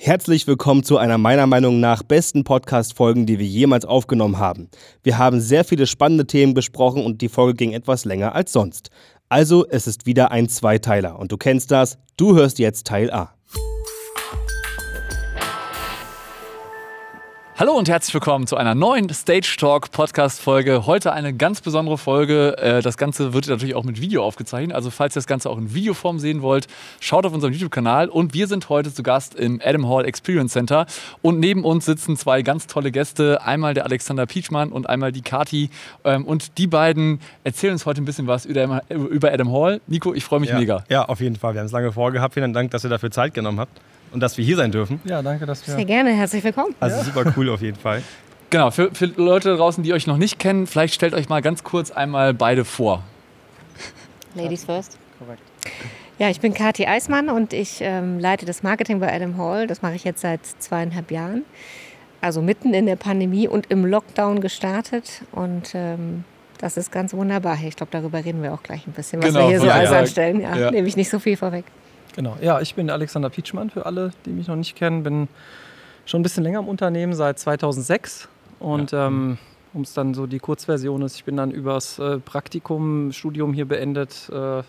Herzlich willkommen zu einer meiner Meinung nach besten Podcast-Folgen, die wir jemals aufgenommen haben. Wir haben sehr viele spannende Themen besprochen und die Folge ging etwas länger als sonst. Also, es ist wieder ein Zweiteiler und du kennst das, du hörst jetzt Teil A. Hallo und herzlich willkommen zu einer neuen Stage Talk Podcast Folge. Heute eine ganz besondere Folge. Äh, das Ganze wird natürlich auch mit Video aufgezeichnet. Also falls ihr das Ganze auch in Videoform sehen wollt, schaut auf unserem YouTube-Kanal. Und wir sind heute zu Gast im Adam Hall Experience Center. Und neben uns sitzen zwei ganz tolle Gäste. Einmal der Alexander Pietschmann und einmal die Kati. Ähm, und die beiden erzählen uns heute ein bisschen was über Adam Hall. Nico, ich freue mich ja. mega. Ja, auf jeden Fall. Wir haben es lange vorgehabt. Vielen Dank, dass ihr dafür Zeit genommen habt und dass wir hier sein dürfen. Ja, danke, dass wir. Sehr gerne, herzlich willkommen. Also ja. super cool auf jeden Fall. Genau, für, für Leute draußen, die euch noch nicht kennen, vielleicht stellt euch mal ganz kurz einmal beide vor. Ladies first. Korrekt. Ja, ich bin Kathi Eismann und ich ähm, leite das Marketing bei Adam Hall. Das mache ich jetzt seit zweieinhalb Jahren. Also mitten in der Pandemie und im Lockdown gestartet. Und ähm, das ist ganz wunderbar. Ich glaube, darüber reden wir auch gleich ein bisschen, was genau, wir hier so alles anstellen. Ja, ja. Nehme ich nicht so viel vorweg. Genau, ja, ich bin Alexander Pietschmann für alle, die mich noch nicht kennen. Bin schon ein bisschen länger im Unternehmen, seit 2006. Und ja. ähm, um es dann so die Kurzversion ist, ich bin dann übers äh, Praktikum, Studium hier beendet, äh,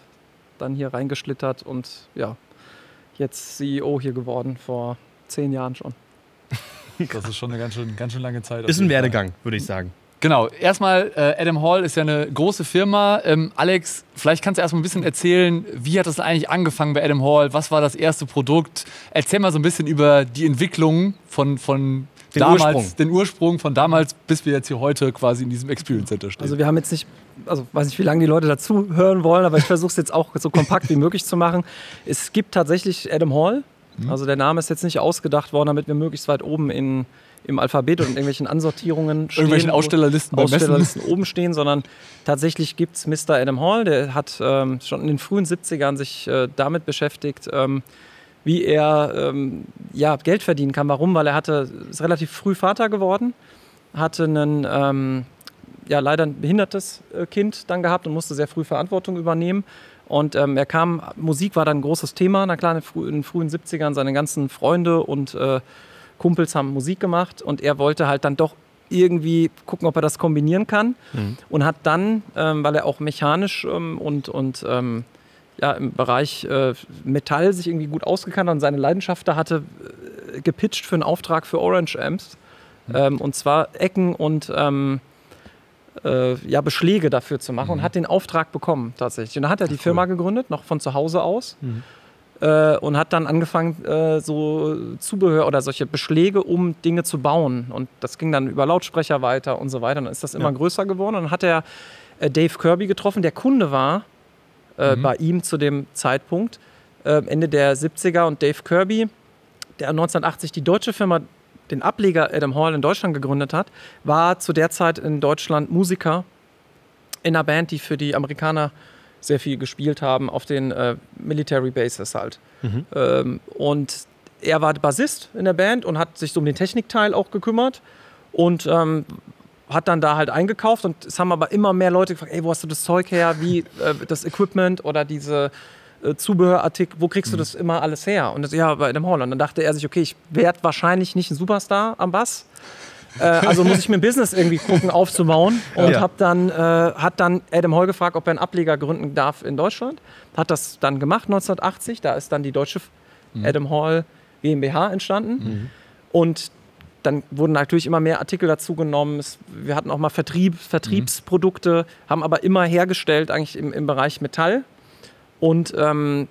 dann hier reingeschlittert und ja, jetzt CEO hier geworden, vor zehn Jahren schon. Das ist schon eine ganz schön, ganz schön lange Zeit. Ist ein Werdegang, würde ich sagen. Genau, erstmal, äh, Adam Hall ist ja eine große Firma. Ähm, Alex, vielleicht kannst du erstmal ein bisschen erzählen, wie hat das eigentlich angefangen bei Adam Hall? Was war das erste Produkt? Erzähl mal so ein bisschen über die Entwicklung von, von den damals, Ursprung. den Ursprung von damals, bis wir jetzt hier heute quasi in diesem Experience Center stehen. Also wir haben jetzt nicht, also weiß nicht, wie lange die Leute dazu hören wollen, aber ich versuche es jetzt auch so kompakt wie möglich zu machen. Es gibt tatsächlich Adam Hall. Mhm. Also der Name ist jetzt nicht ausgedacht worden, damit wir möglichst weit oben in im Alphabet und in irgendwelchen Ansortierungen stehen. Irgendwelchen Ausstellerlisten Ausstellerlisten oben stehen, sondern tatsächlich gibt es Mr. Adam Hall, der hat ähm, schon in den frühen 70ern sich äh, damit beschäftigt, ähm, wie er ähm, ja, Geld verdienen kann. Warum? Weil er hatte, ist relativ früh Vater geworden, hatte einen ähm, ja, leider ein behindertes äh, Kind dann gehabt und musste sehr früh Verantwortung übernehmen. Und ähm, er kam, Musik war dann ein großes Thema, na klar, in, in den frühen 70ern, seine ganzen Freunde und äh, Kumpels haben Musik gemacht und er wollte halt dann doch irgendwie gucken, ob er das kombinieren kann. Mhm. Und hat dann, ähm, weil er auch mechanisch ähm, und, und ähm, ja, im Bereich äh, Metall sich irgendwie gut ausgekannt hat und seine Leidenschaft da hatte, äh, gepitcht für einen Auftrag für Orange Amps. Mhm. Ähm, und zwar Ecken und ähm, äh, ja, Beschläge dafür zu machen mhm. und hat den Auftrag bekommen tatsächlich. Und dann hat er die cool. Firma gegründet, noch von zu Hause aus. Äh, und hat dann angefangen, äh, so Zubehör oder solche Beschläge, um Dinge zu bauen. Und das ging dann über Lautsprecher weiter und so weiter. Und dann ist das immer ja. größer geworden. Und dann hat er äh, Dave Kirby getroffen, der Kunde war äh, mhm. bei ihm zu dem Zeitpunkt, äh, Ende der 70er. Und Dave Kirby, der 1980 die deutsche Firma den Ableger Adam Hall in Deutschland gegründet hat, war zu der Zeit in Deutschland Musiker in einer Band, die für die Amerikaner sehr viel gespielt haben auf den äh, Military Bases halt. Mhm. Ähm, und er war Bassist in der Band und hat sich so um den Technikteil auch gekümmert und ähm, hat dann da halt eingekauft und es haben aber immer mehr Leute gefragt, ey, wo hast du das Zeug her, wie äh, das Equipment oder diese äh, Zubehörartikel, wo kriegst du mhm. das immer alles her? Und das, ja, bei dem Holland. Und dann dachte er sich, okay, ich werde wahrscheinlich nicht ein Superstar am Bass, äh, also muss ich mir ein Business irgendwie gucken aufzubauen und ja. dann, äh, hat dann Adam Hall gefragt, ob er einen Ableger gründen darf in Deutschland. Hat das dann gemacht 1980. Da ist dann die deutsche mhm. Adam Hall GmbH entstanden. Mhm. Und dann wurden natürlich immer mehr Artikel dazu genommen. wir hatten auch mal Vertrieb, Vertriebsprodukte, mhm. haben aber immer hergestellt eigentlich im, im Bereich Metall. Und ähm,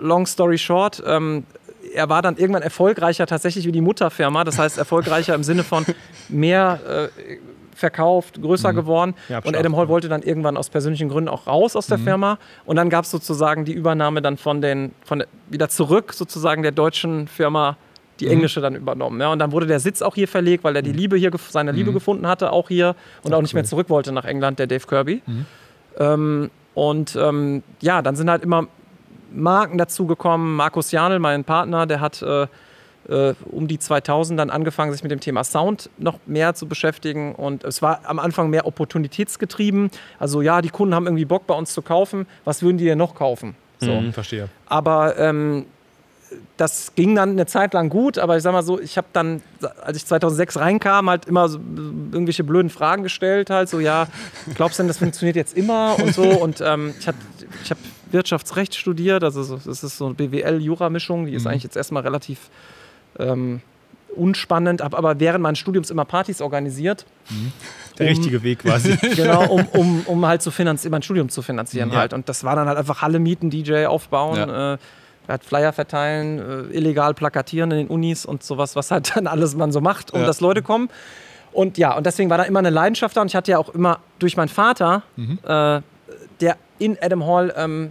long story short, ähm, er war dann irgendwann erfolgreicher tatsächlich wie die Mutterfirma. Das heißt, erfolgreicher im Sinne von mehr äh, verkauft, größer mhm. geworden. Ja, und Adam Hall wollte dann irgendwann aus persönlichen Gründen auch raus aus der mhm. Firma. Und dann gab es sozusagen die Übernahme dann von den, von wieder zurück sozusagen der deutschen Firma, die mhm. englische dann übernommen. Ja, und dann wurde der Sitz auch hier verlegt, weil er die mhm. Liebe hier, seine Liebe mhm. gefunden hatte, auch hier und auch nicht cool. mehr zurück wollte nach England, der Dave Kirby. Mhm. Ähm, und ähm, ja, dann sind halt immer Marken dazugekommen. Markus Janel, mein Partner, der hat äh, äh, um die 2000 dann angefangen, sich mit dem Thema Sound noch mehr zu beschäftigen. Und es war am Anfang mehr opportunitätsgetrieben. Also ja, die Kunden haben irgendwie Bock bei uns zu kaufen. Was würden die denn noch kaufen? So. Mhm, verstehe. Aber ähm, das ging dann eine Zeit lang gut, aber ich sag mal so, ich habe dann, als ich 2006 reinkam, halt immer so irgendwelche blöden Fragen gestellt, halt so, ja, glaubst du denn, das funktioniert jetzt immer und so und ähm, ich, ich habe Wirtschaftsrecht studiert, also das ist so eine BWL-Jura-Mischung, die ist mhm. eigentlich jetzt erstmal relativ ähm, unspannend, habe aber während meines Studiums immer Partys organisiert. Mhm. Der um, richtige Weg quasi. Genau, um, um, um halt zu finanzieren, mein Studium zu finanzieren ja. halt. Und das war dann halt einfach Halle mieten, DJ aufbauen, ja. äh, halt Flyer verteilen, äh, illegal plakatieren in den Unis und sowas, was halt dann alles man so macht, um ja. dass Leute kommen. Und ja, und deswegen war da immer eine Leidenschaft da und ich hatte ja auch immer durch meinen Vater, mhm. äh, der in Adam Hall ähm,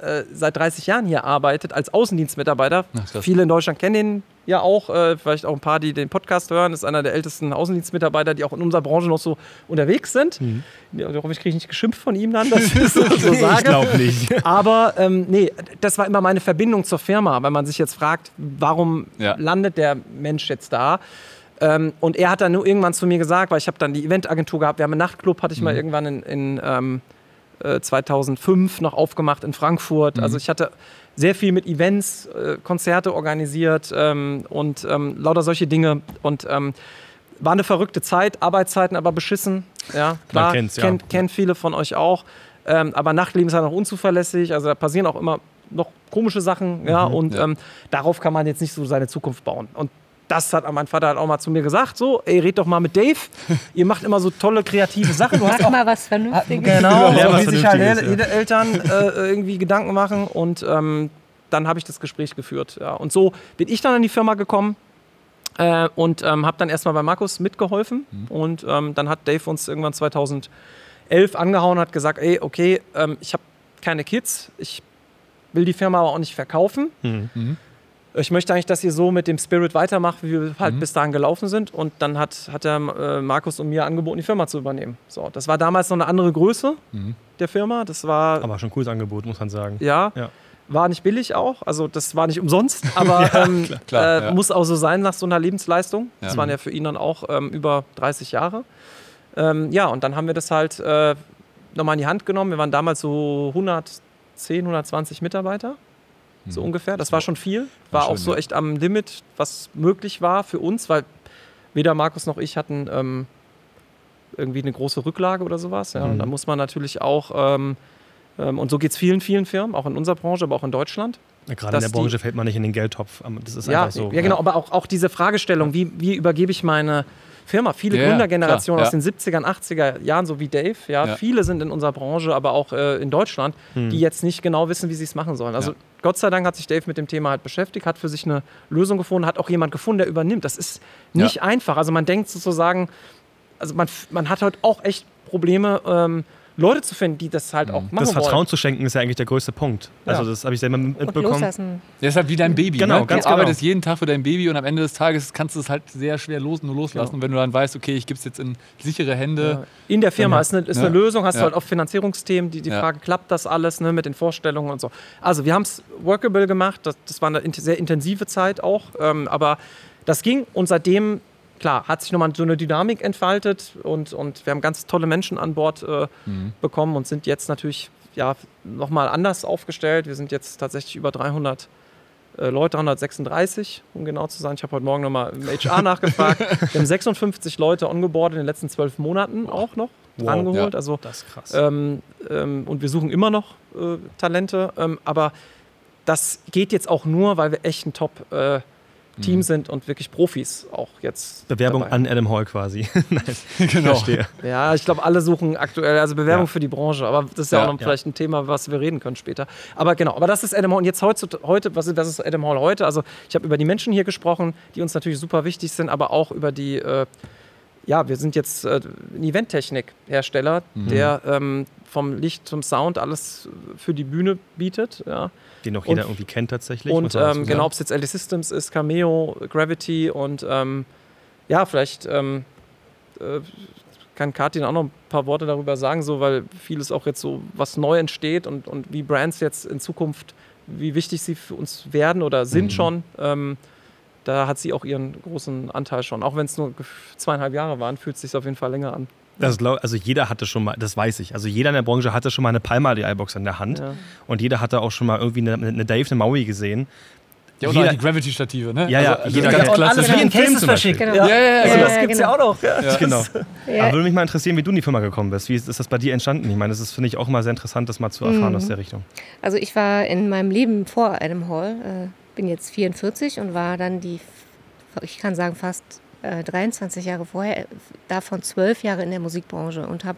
äh, seit 30 Jahren hier arbeitet als Außendienstmitarbeiter. Ach, Viele in Deutschland kennen ihn ja auch, äh, vielleicht auch ein paar, die den Podcast hören, ist einer der ältesten Außendienstmitarbeiter, die auch in unserer Branche noch so unterwegs sind. Mhm. Ja, ich kriege ich nicht geschimpft von ihm dann, dass ich das so, so sage. Ich glaube nicht. Aber ähm, nee, das war immer meine Verbindung zur Firma, wenn man sich jetzt fragt, warum ja. landet der Mensch jetzt da? Ähm, und er hat dann nur irgendwann zu mir gesagt, weil ich habe dann die Eventagentur gehabt, wir haben einen Nachtclub, hatte ich mhm. mal irgendwann in, in ähm, 2005 äh, noch aufgemacht in Frankfurt. Mhm. Also ich hatte sehr viel mit Events, äh, Konzerte organisiert ähm, und ähm, lauter solche Dinge. Und ähm, war eine verrückte Zeit, Arbeitszeiten aber beschissen. Ja, klar, kennt, ja. kennt viele von euch auch. Ähm, aber Nachtleben ist ja noch unzuverlässig. Also da passieren auch immer noch komische Sachen. Ja, mhm, und ja. Ähm, darauf kann man jetzt nicht so seine Zukunft bauen. Und das hat mein Vater halt auch mal zu mir gesagt, so, ey, red doch mal mit Dave. Ihr macht immer so tolle kreative Sachen. Du Mach auch, mal was Vernünftiges. Genau, ja, wie sich halt jede Eltern äh, irgendwie Gedanken machen und ähm, dann habe ich das Gespräch geführt. Ja. Und so bin ich dann in die Firma gekommen äh, und ähm, habe dann erstmal bei Markus mitgeholfen mhm. und ähm, dann hat Dave uns irgendwann 2011 angehauen und hat gesagt, ey, okay, ähm, ich habe keine Kids, ich will die Firma aber auch nicht verkaufen. Mhm. Mhm ich möchte eigentlich, dass ihr so mit dem Spirit weitermacht, wie wir halt mhm. bis dahin gelaufen sind. Und dann hat, hat er äh, Markus und mir angeboten, die Firma zu übernehmen. So, das war damals noch eine andere Größe mhm. der Firma. Das war. Aber schon ein cooles Angebot, muss man sagen. Ja. ja. War nicht billig auch, also das war nicht umsonst, aber ja, ähm, klar, klar, äh, ja. muss auch so sein nach so einer Lebensleistung. Das waren ja für ihn dann auch ähm, über 30 Jahre. Ähm, ja, und dann haben wir das halt äh, nochmal in die Hand genommen. Wir waren damals so 110, 120 Mitarbeiter so mhm. ungefähr. Das war schon viel. War, war schön, auch so ja. echt am Limit, was möglich war für uns, weil weder Markus noch ich hatten ähm, irgendwie eine große Rücklage oder sowas. Ja. Mhm. Und da muss man natürlich auch, ähm, ähm, und so geht es vielen, vielen Firmen, auch in unserer Branche, aber auch in Deutschland. Ja, gerade in der Branche fällt man nicht in den Geldtopf. Das ist ja, einfach so. Ja, genau, aber auch, auch diese Fragestellung, wie, wie übergebe ich meine Firma. Viele ja, Gründergenerationen aus den 70er, 80er Jahren, so wie Dave, ja, viele sind in unserer Branche, aber auch äh, in Deutschland, hm. die jetzt nicht genau wissen, wie sie es machen sollen. Also Gott sei Dank hat sich Dave mit dem Thema halt beschäftigt, hat für sich eine Lösung gefunden, hat auch jemand gefunden, der übernimmt. Das ist nicht einfach. Also man denkt sozusagen, also man, man hat halt auch echt Probleme, ähm, Leute zu finden, die das halt auch mhm. machen Das Vertrauen wollen. zu schenken ist ja eigentlich der größte Punkt. Ja. Also das habe ich selber mitbekommen. Das ist halt wie dein Baby. Genau, ne? ganz du genau. arbeitest jeden Tag für dein Baby und am Ende des Tages kannst du es halt sehr schwer los, nur loslassen. Genau. Und wenn du dann weißt, okay, ich gebe es jetzt in sichere Hände. Ja. In der Firma ist eine, ist eine Lösung, hast du halt auch Finanzierungsthemen, die, die Frage, klappt das alles ne, mit den Vorstellungen und so. Also wir haben es workable gemacht, das, das, war eine sehr intensive Zeit auch, ähm, aber das ging und seitdem klar, hat sich nochmal so eine Dynamik entfaltet und, und wir haben ganz tolle Menschen an Bord äh, mhm. bekommen und sind jetzt natürlich ja, nochmal anders aufgestellt. Wir sind jetzt tatsächlich über 300 äh, Leute, 336, um genau zu sein. Ich habe heute Morgen nochmal im HR nachgefragt. Wir haben 56 Leute ongeboardet in den letzten zwölf Monaten wow. auch noch wow, angeholt. Ja, also, das ist krass. Ähm, ähm, und wir suchen immer noch äh, Talente, ähm, aber das geht jetzt auch nur, weil wir echt ein Top äh, Team mhm. sind und wirklich Profis auch jetzt. Bewerbung dabei. an Adam Hall quasi. nice. Genau. Verstehe. Ja, ich glaube, alle suchen aktuell, also Bewerbung ja. für die Branche, aber das ist ja, ja auch noch ja. vielleicht ein Thema, was wir reden können später. Aber genau, aber das ist Adam Hall. Und jetzt heute, heute was, ist, was ist Adam Hall heute? Also ich habe über die Menschen hier gesprochen, die uns natürlich super wichtig sind, aber auch über die äh, ja, wir sind jetzt äh, ein Eventtechnik-Hersteller, mhm. der ähm, vom Licht zum Sound alles für die Bühne bietet. Ja. Den auch jeder und, irgendwie kennt tatsächlich. Und ähm, genau, ob es jetzt LD Systems ist, Cameo, Gravity und ähm, ja, vielleicht ähm, äh, kann Katin auch noch ein paar Worte darüber sagen, so, weil vieles auch jetzt so, was neu entsteht und, und wie Brands jetzt in Zukunft, wie wichtig sie für uns werden oder sind mhm. schon. Da hat sie auch ihren großen Anteil schon. Auch wenn es nur zweieinhalb Jahre waren, fühlt es sich auf jeden Fall länger an. Das glaub, also jeder hatte schon mal, das weiß ich, also jeder in der Branche hatte schon mal eine Palma die iBox in der Hand ja. und jeder hatte auch schon mal irgendwie eine, eine Dave, eine Maui gesehen. Ja, und Jeder- die Gravity-Stative, ne? Ja, ja, also, jeder ganz kennt- klassisch. alles wie in Filmen Cases zum Beispiel. verschickt. Genau. Ja, ja, ja, Also genau. das gibt's ja, genau. auch noch. Ja. Genau. Ja. Aber würde mich mal interessieren, wie du in die Firma gekommen bist. Wie ist, ist das bei dir entstanden? Ich meine, das ist, finde ich, auch mal sehr interessant, das mal zu erfahren Mhm. aus der Richtung. Also ich war in meinem Leben vor Adam Hall, äh, bin jetzt 44 und war dann die, ich kann sagen fast äh, 23 Jahre vorher, äh, davon 12 Jahre in der Musikbranche und habe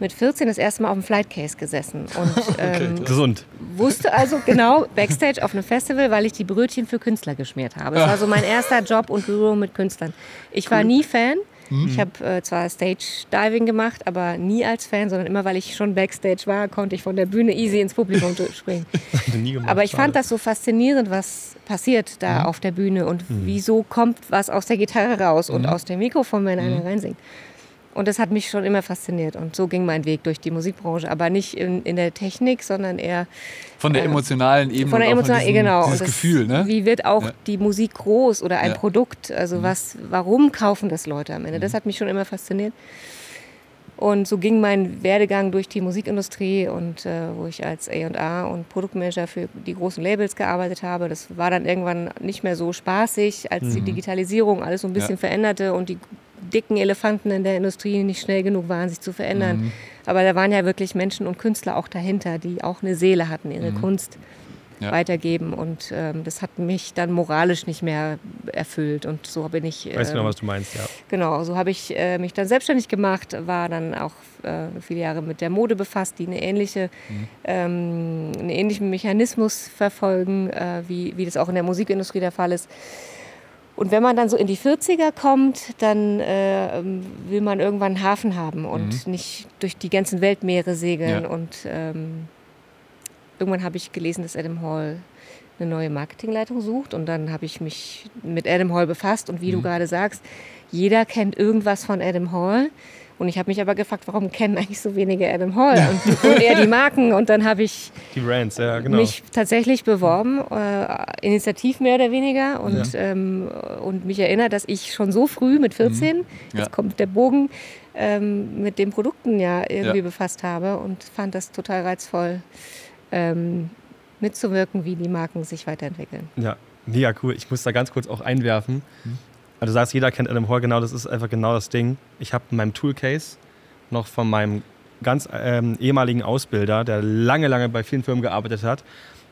mit 14 das erste Mal auf dem Flight Case gesessen und ähm, Gesund. wusste also genau Backstage auf einem Festival, weil ich die Brötchen für Künstler geschmiert habe. Das war so mein erster Job und Berührung mit Künstlern. Ich war nie Fan. Ich habe äh, zwar Stage Diving gemacht, aber nie als Fan, sondern immer, weil ich schon Backstage war, konnte ich von der Bühne easy ins Publikum springen. Gemacht. Aber ich Schade. fand das so faszinierend, was passiert da auf der Bühne und wieso kommt was aus der Gitarre raus und aus dem Mikrofon, wenn einer reinsingt. Und das hat mich schon immer fasziniert. Und so ging mein Weg durch die Musikbranche. Aber nicht in, in der Technik, sondern eher Von der äh, emotionalen Ebene. von der emotionalen, diesem, genau. Dieses das, Gefühl, ne? Wie wird auch Ja. die Musik groß oder ein Ja. Mhm. Produkt? Also was, warum kaufen das Leute am Ende? Das hat mich schon immer fasziniert. Und so ging mein Werdegang durch die Musikindustrie und äh, wo ich als A&R und Produktmanager für die großen Labels gearbeitet habe. Das war dann irgendwann nicht mehr so spaßig, als die Digitalisierung alles so ein bisschen Ja. veränderte und die dicken Elefanten in der Industrie nicht schnell genug waren, sich zu verändern. Mhm. Aber da waren ja wirklich Menschen und Künstler auch dahinter, die auch eine Seele hatten, ihre Kunst Ja. weitergeben. Und ähm, das hat mich dann moralisch nicht mehr erfüllt. Und so bin ich. Genau, ähm, was du meinst, ja. Genau, so habe ich äh, mich dann selbstständig gemacht, war dann auch äh, viele Jahre mit der Mode befasst, die eine ähnliche, ähm, einen ähnlichen Mechanismus verfolgen, äh, wie, wie das auch in der Musikindustrie der Fall ist. Und wenn man dann so in die 40er kommt, dann äh, ähm, will man irgendwann einen Hafen haben und nicht durch die ganzen Weltmeere segeln. Ja. Und ähm, irgendwann habe ich gelesen, dass Adam Hall eine neue Marketingleitung sucht. Und dann habe ich mich mit Adam Hall befasst. Und wie du gerade sagst, jeder kennt irgendwas von Adam Hall. Und ich habe mich aber gefragt, warum kennen eigentlich so wenige Adam Hall und, und eher die Marken. Und dann habe ich Brands, ja, genau. mich tatsächlich beworben, äh, initiativ mehr oder weniger, und, ähm, und mich erinnert, dass ich schon so früh mit 14, Mhm. Ja. jetzt kommt der Bogen, ähm, mit den Produkten ja irgendwie Ja. befasst habe und fand das total reizvoll, ähm, mitzuwirken, wie die Marken sich weiterentwickeln. Ja, mega cool. Ich muss da ganz kurz auch einwerfen. Also du sagst, jeder kennt Adam Hall, genau, das ist einfach genau das Ding. Ich habe in meinem Toolcase noch von meinem ganz ähm, ehemaligen Ausbilder, der lange, lange bei vielen Firmen gearbeitet hat,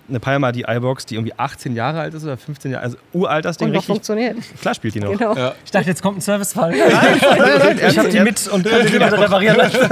eine Palma, die iBox, die irgendwie 18 Jahre alt ist oder 15 Jahre, also uralt das Ding, Und noch richtig. funktioniert. Klar spielt die noch. Genau. Ja. Ich dachte, jetzt kommt ein Servicefall. nein, Ich habe die mit und könnte die bitte reparieren lassen.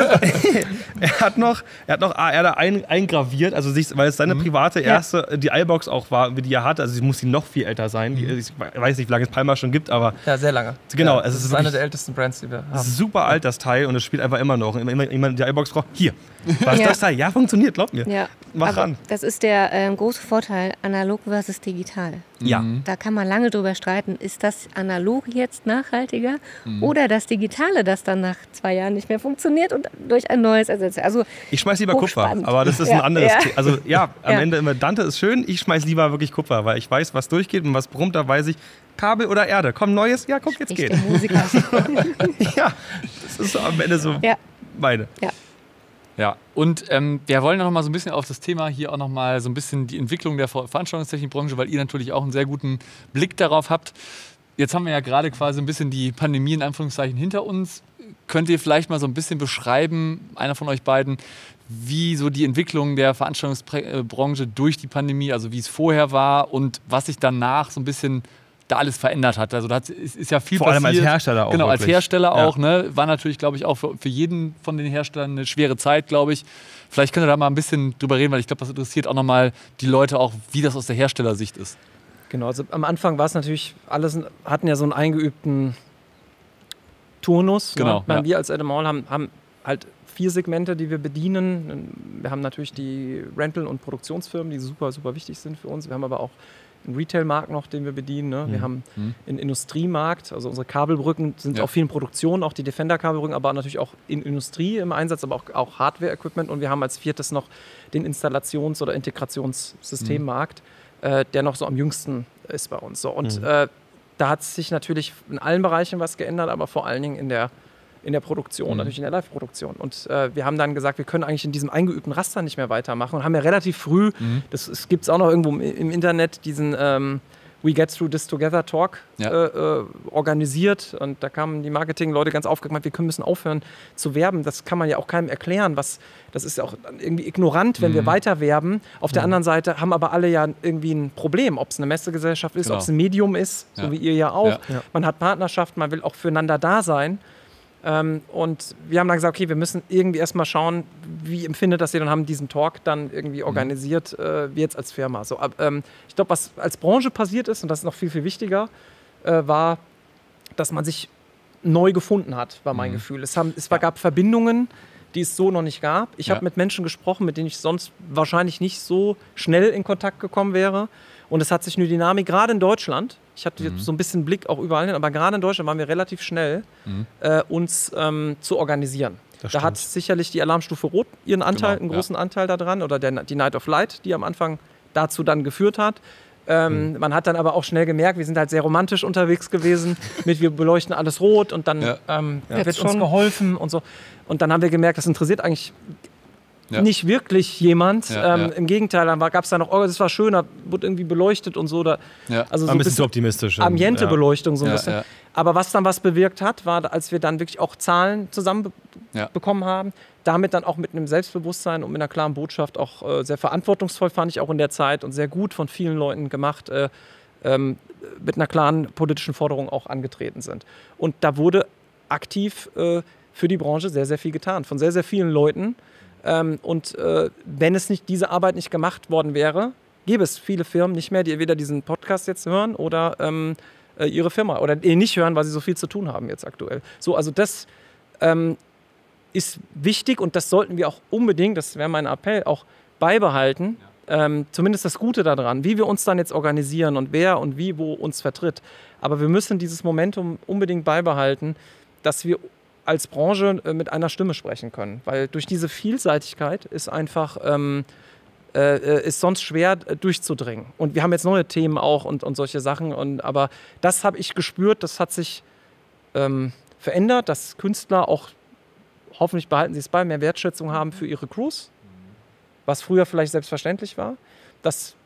Er hat noch, er hat noch ah, er hat da ein, eingraviert, also sich, weil es seine private erste, die iBox auch war, die er hatte, also sie muss sie noch viel älter sein. Die, ich weiß nicht, wie lange es Palma schon gibt, aber Ja, sehr lange. Genau, ja, es das ist ist eine der ältesten Brands, die wir haben. super alt das Teil und es spielt einfach immer noch. Immer, immer die iBox braucht, hier, was ist Ja. das Teil? Ja, funktioniert, glaub mir. Ja. Mach Aber ran. Das ist der ähm, große Vorteil, analog versus digital. Ja. Da kann man lange drüber streiten, ist das analog jetzt nachhaltiger oder das Digitale, das dann nach zwei Jahren nicht mehr funktioniert und durch ein neues ersetzt. wird. Also Ich schmeiß lieber Kupfer, aber das ist Ja, ein anderes ja. Thema. Also ja, am Ja. Ende immer Dante ist schön, ich schmeiß lieber wirklich Kupfer, weil ich weiß, was durchgeht und was brummt, da weiß ich, Kabel oder Erde. Komm, neues, ja, guck, jetzt ich geht. Ja, das ist so am Ende so ja, meine. ja. Ja, und ähm, wir wollen noch mal so ein bisschen auf das Thema hier auch noch mal so ein bisschen die Entwicklung der Ver- Veranstaltungstechnikbranche, weil ihr natürlich auch einen sehr guten Blick darauf habt. Jetzt haben wir ja gerade quasi ein bisschen die Pandemie in Anführungszeichen hinter uns. Könnt ihr vielleicht mal so ein bisschen beschreiben, einer von euch beiden, wie so die Entwicklung der Veranstaltungsbranche durch die Pandemie, also wie es vorher war und was sich danach so ein bisschen da alles verändert hat. Also da hat- ist, ist ja viel Vor allem passiert. als Hersteller auch Genau, als wirklich. Hersteller Ja. auch. Ne? War natürlich, glaube ich, auch für, für jeden von den Herstellern eine schwere Zeit, glaube ich. Vielleicht könnt ihr da mal ein bisschen drüber reden, weil ich glaube, das interessiert auch nochmal die Leute auch, wie das aus der Herstellersicht ist. Genau, also am Anfang war es natürlich, alles hatten ja so einen eingeübten Turnus. Genau, Ne? Ich meine, ja. Wir als Adam Hall haben, haben halt vier Segmente, die wir bedienen. Wir haben natürlich die Rental- und Produktionsfirmen, die super, super wichtig sind für uns. Wir haben aber auch einen Retail-Markt noch, den wir bedienen. Ne? Wir haben einen Industriemarkt, also unsere Kabelbrücken sind Ja. auch viel in Produktion, auch die Defender-Kabelbrücken, aber natürlich auch in Industrie im Einsatz, aber auch, auch Hardware-Equipment. Und wir haben als viertes noch den Installations- oder Integrationssystemmarkt, äh, der noch so am jüngsten ist bei uns. So, und äh, da hat sich natürlich in allen Bereichen was geändert, aber vor allen Dingen in der in der Produktion, Mhm. natürlich in der Live-Produktion. Und äh, wir haben dann gesagt, wir können eigentlich in diesem eingeübten Raster nicht mehr weitermachen und haben ja relativ früh, Mhm. das gibt es auch noch irgendwo im, im Internet, diesen ähm, We Get Through This Together Talk Ja. äh, äh, organisiert. Und da kamen die Marketing-Leute ganz aufgemeint, wir können müssen aufhören zu werben. Das kann man ja auch keinem erklären. Was, das ist ja auch irgendwie ignorant, wenn wir Mhm. weiter werben. Auf der anderen Seite haben aber alle ja irgendwie ein Problem, ob es eine Messegesellschaft ist, Genau. ob es ein Medium ist, so Ja. wie ihr ja auch. Man hat Partnerschaften, man will auch füreinander da sein. Ähm, und wir haben dann gesagt, okay, wir müssen irgendwie erstmal schauen, wie empfindet das ihr und haben diesen Talk dann Mhm. irgendwie organisiert, äh, wir jetzt als Firma. So, ähm, ich glaube, was als Branche passiert ist, und das ist noch viel, viel wichtiger, äh, war, dass man sich neu gefunden hat, war mein Mhm. Gefühl. Es, haben, es war, gab Verbindungen, die es so noch nicht gab. Ich Ja. habe mit Menschen gesprochen, mit denen ich sonst wahrscheinlich nicht so schnell in Kontakt gekommen wäre. Und es hat sich eine Dynamik, gerade in Deutschland, ich hatte Mhm. jetzt so ein bisschen Blick auch überall hin, aber gerade in Deutschland waren wir relativ schnell, Mhm. äh, uns ähm, zu organisieren. Das da hat stimmt. sicherlich die Alarmstufe Rot ihren Anteil, Genau, einen ja. großen Anteil daran, oder der, die Night of Light, die am Anfang dazu dann geführt hat. Ähm, Mhm. Man hat dann aber auch schnell gemerkt, wir sind halt sehr romantisch unterwegs gewesen, mit wir beleuchten alles rot und dann Ja. ähm, Ja. wird Jetzt uns schon. geholfen und so. Und dann haben wir gemerkt, das interessiert eigentlich Ja. nicht wirklich jemand. Ja, ähm, ja. Im Gegenteil, dann gab es da noch, oh, das war schön, da wurde irgendwie beleuchtet und so. Da, Ja. also so ein bisschen zu optimistisch. Ambiente-Beleuchtung so ein Ja, bisschen. ja. Aber was dann was bewirkt hat, war, als wir dann wirklich auch Zahlen zusammen be Ja. bekommen haben, damit dann auch mit einem Selbstbewusstsein und mit einer klaren Botschaft auch äh, sehr verantwortungsvoll, fand ich auch in der Zeit und sehr gut von vielen Leuten gemacht, äh, ähm, mit einer klaren politischen Forderung auch angetreten sind. Und da wurde aktiv äh, für die Branche sehr, sehr viel getan, von sehr, sehr vielen Leuten. Ähm, und äh, wenn es nicht diese Arbeit nicht gemacht worden wäre, gäbe es viele Firmen nicht mehr, die entweder diesen Podcast jetzt hören oder ähm, äh, ihre Firma oder die nicht hören, weil sie so viel zu tun haben jetzt aktuell. So, also das ähm, ist wichtig und das sollten wir auch unbedingt, das wäre mein Appell, auch beibehalten. Ähm, zumindest das Gute daran, wie wir uns dann jetzt organisieren und wer und wie wo uns vertritt. Aber wir müssen dieses Momentum unbedingt beibehalten, dass wir als Branche äh, mit einer Stimme sprechen können. Weil durch diese Vielseitigkeit ist einfach ähm, äh, äh, ist sonst schwer äh, durchzudringen. Und wir haben jetzt neue Themen auch und, und solche Sachen. Und, aber das habe ich gespürt, das hat sich ähm, verändert, dass Künstler auch, hoffentlich behalten sie es bei, mehr Wertschätzung haben für ihre Crews, was früher vielleicht selbstverständlich war. Das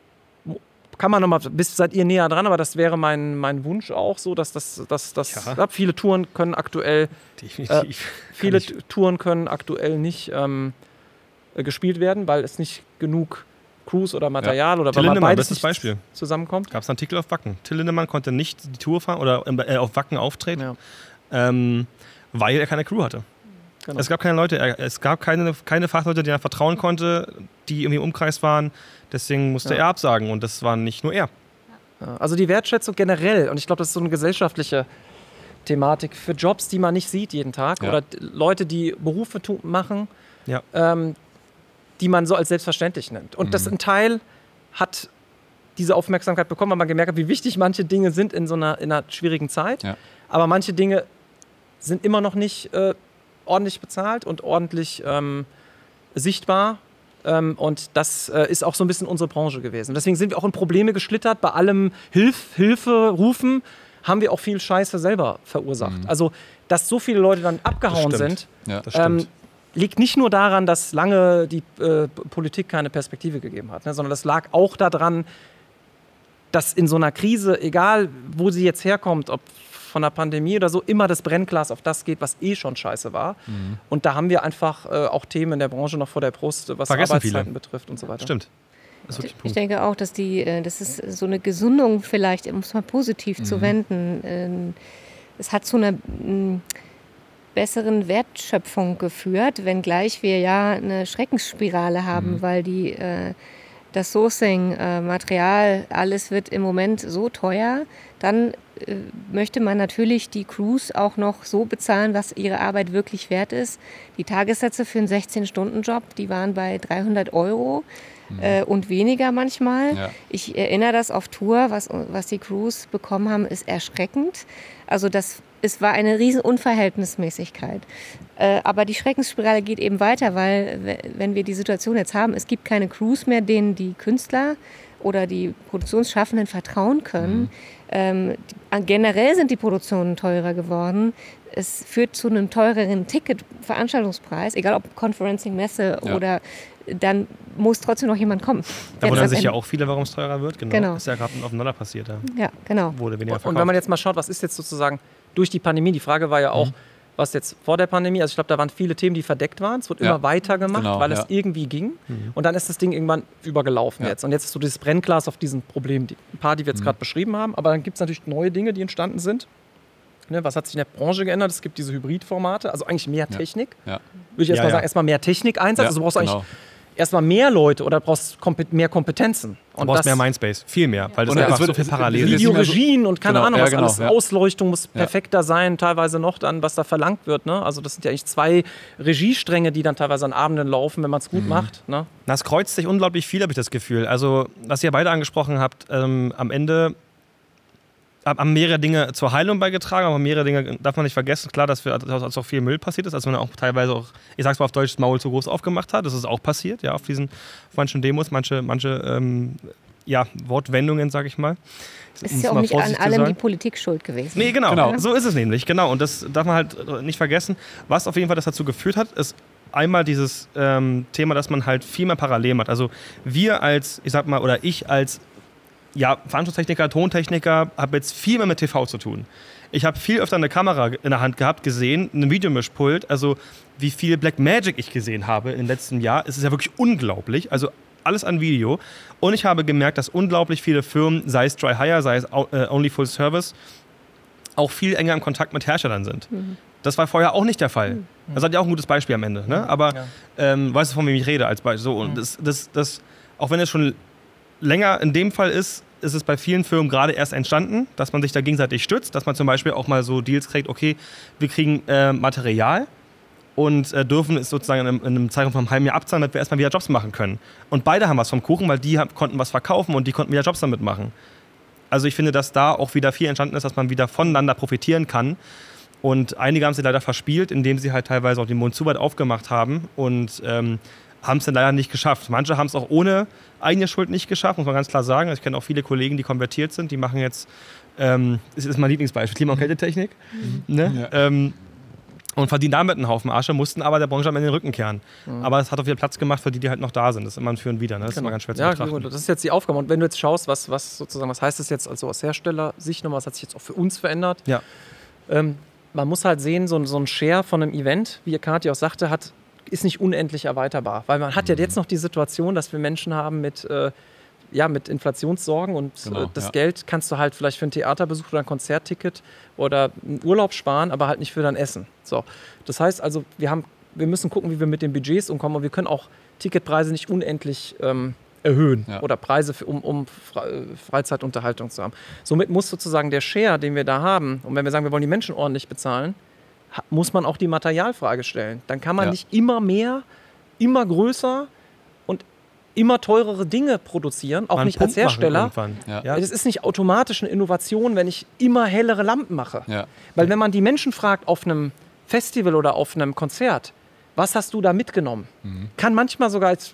kann man nochmal, bis seid ihr näher dran, aber das wäre mein, mein Wunsch auch so, dass das, dass, dass Ja. ja, viele Touren können aktuell Definitiv. Viele Touren können aktuell nicht ähm, äh, gespielt werden, weil es nicht genug Crews oder Material oder Till weil man Lindemann, beides Beispiel. zusammenkommt. Gab es einen Artikel auf Wacken. Till Lindemann konnte nicht die Tour fahren oder äh, auf Wacken auftreten, Ja, ähm, weil er keine Crew hatte. Genau. Es gab keine Leute, er- es gab keine, keine Fachleute, denen er vertrauen konnte, die irgendwie im Umkreis waren. Deswegen musste Ja. er absagen und das war nicht nur er. Also die Wertschätzung generell, und ich glaube, das ist so eine gesellschaftliche Thematik für Jobs, die man nicht sieht jeden Tag Ja. oder Leute, die Berufe machen, Ja. ähm, die man so als selbstverständlich nimmt. Und das Mhm. ein Teil hat diese Aufmerksamkeit bekommen, weil man gemerkt hat, wie wichtig manche Dinge sind in so einer, in einer schwierigen Zeit. Ja. Aber manche Dinge sind immer noch nicht äh, ordentlich bezahlt und ordentlich ähm, sichtbar. Ähm, und das äh, ist auch so ein bisschen unsere Branche gewesen. Deswegen sind wir auch in Probleme geschlittert. Bei allem Hilf, Hilfe rufen haben wir auch viel Scheiße selber verursacht. Mhm. Also, dass so viele Leute dann abgehauen sind, Ja. Ähm, liegt nicht nur daran, dass lange die äh, Politik keine Perspektive gegeben hat, ne, sondern das lag auch daran, dass in so einer Krise, egal wo sie jetzt herkommt, ob von der Pandemie oder so, immer das Brennglas auf das geht, was eh schon scheiße war. Mhm. Und da haben wir einfach äh, auch Themen in der Branche noch vor der Brust, was Vergessen Arbeitszeiten viele. betrifft und so weiter. Stimmt. Ich denke auch, dass die, äh, das ist so eine Gesundung vielleicht, um es mal positiv zu wenden. Ähm, Es hat zu einer mm, besseren Wertschöpfung geführt, wenngleich wir ja eine Schreckensspirale haben, weil die äh, das Sourcing, äh, Material, alles wird im Moment so teuer, dann äh, möchte man natürlich die Crews auch noch so bezahlen, was ihre Arbeit wirklich wert ist. Die Tagessätze für einen 16-Stunden-Job, die waren bei 300 Euro äh, und weniger manchmal. Ja. Ich erinnere das auf Tour, was, was die Crews bekommen haben, ist erschreckend. Also das es war eine riesen Unverhältnismäßigkeit. Äh, aber die Schreckensspirale geht eben weiter, weil we- wenn wir die Situation jetzt haben, es gibt keine Crews mehr, denen die Künstler oder die Produktionsschaffenden vertrauen können, Ähm, generell sind die Produktionen teurer geworden. Es führt zu einem teureren Ticket-Veranstaltungspreis, egal ob Conferencing, Messe Ja. oder dann muss trotzdem noch jemand kommen. Da der wundern sich ja auch viele, warum es teurer wird. Genau. Genau. Ist ja gerade aufeinander passiert. Ja. Ja, genau. Wurde weniger Und verkauft. wenn man jetzt mal schaut, was ist jetzt sozusagen durch die Pandemie, die Frage war ja auch, was jetzt vor der Pandemie, also ich glaube, da waren viele Themen, die verdeckt waren. Es wird Ja. immer weiter gemacht, Genau, weil ja. es irgendwie ging. Und dann ist das Ding irgendwann übergelaufen Ja. jetzt. Und jetzt ist so dieses Brennglas auf diesen Problemen, die, ein paar, die wir jetzt gerade beschrieben haben. Aber dann gibt es natürlich neue Dinge, die entstanden sind. Ne, was hat sich in der Branche geändert? Es gibt diese Hybridformate, also eigentlich mehr Technik. Ja. Würde ich erstmal Ja, ja. sagen, erstmal mehr Technik-Einsatz. Ja, also du brauchst genau. eigentlich erstmal mehr Leute oder brauchst kompet mehr Kompetenzen. Du brauchst mehr Mindspace. Viel mehr. Weil das Und einfach es so wird- viel es- parallel Videoregien und keine Genau, Ahnung, ja, was genau, alles. ja. Ausleuchtung muss Ja. perfekter sein, teilweise noch dann, was da verlangt wird. Ne? Also das sind ja eigentlich zwei Regiestränge, die dann teilweise an Abenden laufen, wenn man es gut Mhm. macht. Ne? Das kreuzt sich unglaublich viel, habe ich das Gefühl. Also, was ihr beide angesprochen habt, ähm, am Ende haben mehrere Dinge zur Heilung beigetragen, aber mehrere Dinge darf man nicht vergessen. Klar, dass, wir, dass auch viel Müll passiert ist, dass man auch teilweise auch, ich sag's mal auf Deutsch, das Maul zu groß aufgemacht hat. Das ist auch passiert, ja, auf diesen, auf manchen Demos, manche, manche ähm, ja, Wortwendungen, sag ich mal. Es Um ist ja auch nicht an allem die. Politik schuld gewesen. Nee, genau. Genau. So ist es nämlich. Genau. Und das darf man halt nicht vergessen. Was auf jeden Fall das dazu geführt hat, ist einmal dieses ähm, Thema, dass man halt viel mehr parallel macht. Also wir als, ich sag mal, oder ich als ja, Veranstaltungstechniker, Tontechniker, habe jetzt viel mehr mit TV zu tun. Ich habe viel öfter eine Kamera in der Hand gehabt, gesehen, ein Videomischpult. Also wie viel Black Magic ich gesehen habe im letzten Jahr, es ist ja wirklich unglaublich. Also alles an Video. Und ich habe gemerkt, dass unglaublich viele Firmen, sei es Dry Hire, sei es äh, Only Full Service, auch viel enger im Kontakt mit Herstellern sind. Das war vorher auch nicht der Fall. Das hat ja auch ein gutes Beispiel am Ende. Ne? Aber Ja. ähm, weißt du, von wem ich rede als Beispiel? So, und das, das, das, auch wenn es schon länger in dem Fall ist, ist es bei vielen Firmen gerade erst entstanden, dass man sich da gegenseitig stützt, dass man zum Beispiel auch mal so Deals kriegt, okay, wir kriegen äh, Material und äh, dürfen es sozusagen in einem, in einem Zeitraum von einem halben Jahr abzahlen, damit wir erstmal wieder Jobs machen können. Und beide haben was vom Kuchen, weil die konnten was verkaufen und die konnten wieder Jobs damit machen. Also ich finde, dass da auch wieder viel entstanden ist, dass man wieder voneinander profitieren kann. Und einige haben sie leider verspielt, indem sie halt teilweise auch den Mund zu weit aufgemacht haben und ähm, haben es dann leider nicht geschafft. Manche haben es auch ohne eigene Schuld nicht geschafft, muss man ganz klar sagen. Also ich kenne auch viele Kollegen, die konvertiert sind, die machen jetzt, ähm, das ist mein Lieblingsbeispiel, Klima- und Kältetechnik. Ne? Ja. Ähm, und verdienen damit einen Haufen Asche, mussten aber der Branche am Ende den Rücken kehren. Aber es hat auch wieder Platz gemacht für die, die halt noch da sind. Das ist immer ein Für und Wider. Ne? Das ist immer ganz schwer zu ja, betrachten. gut, das ist jetzt die Aufgabe. Und wenn du jetzt schaust, was, was sozusagen, was heißt das jetzt also aus Herstellersicht nochmal, was hat sich jetzt auch für uns verändert? Ja. Ähm, man muss halt sehen, so, ein- so ein Share von einem Event, wie Kati auch sagte, hat, ist nicht unendlich erweiterbar. Weil man hat ja jetzt noch die Situation, dass wir Menschen haben mit, äh, ja, mit Inflationssorgen und Genau, äh, das ja. Geld kannst du halt vielleicht für einen Theaterbesuch oder ein Konzertticket oder einen Urlaub sparen, aber halt nicht für dein Essen. So. Das heißt also, wir, haben, wir müssen gucken, wie wir mit den Budgets umkommen und wir können auch Ticketpreise nicht unendlich ähm, erhöhen Ja. oder Preise, für, um, um äh, Freizeitunterhaltung zu haben. Somit muss sozusagen der Share, den wir da haben, und wenn wir sagen, wir wollen die Menschen ordentlich bezahlen, muss man auch die Materialfrage stellen. Dann kann man Ja. nicht immer mehr, immer größer und immer teurere Dinge produzieren, auch einen nicht als Punkt machen Hersteller. irgendwann. Ja. Ja. Es ist nicht automatisch eine Innovation, wenn ich immer hellere Lampen mache. Ja. Weil wenn man die Menschen fragt auf einem Festival oder auf einem Konzert, was hast du da mitgenommen? Kann manchmal sogar als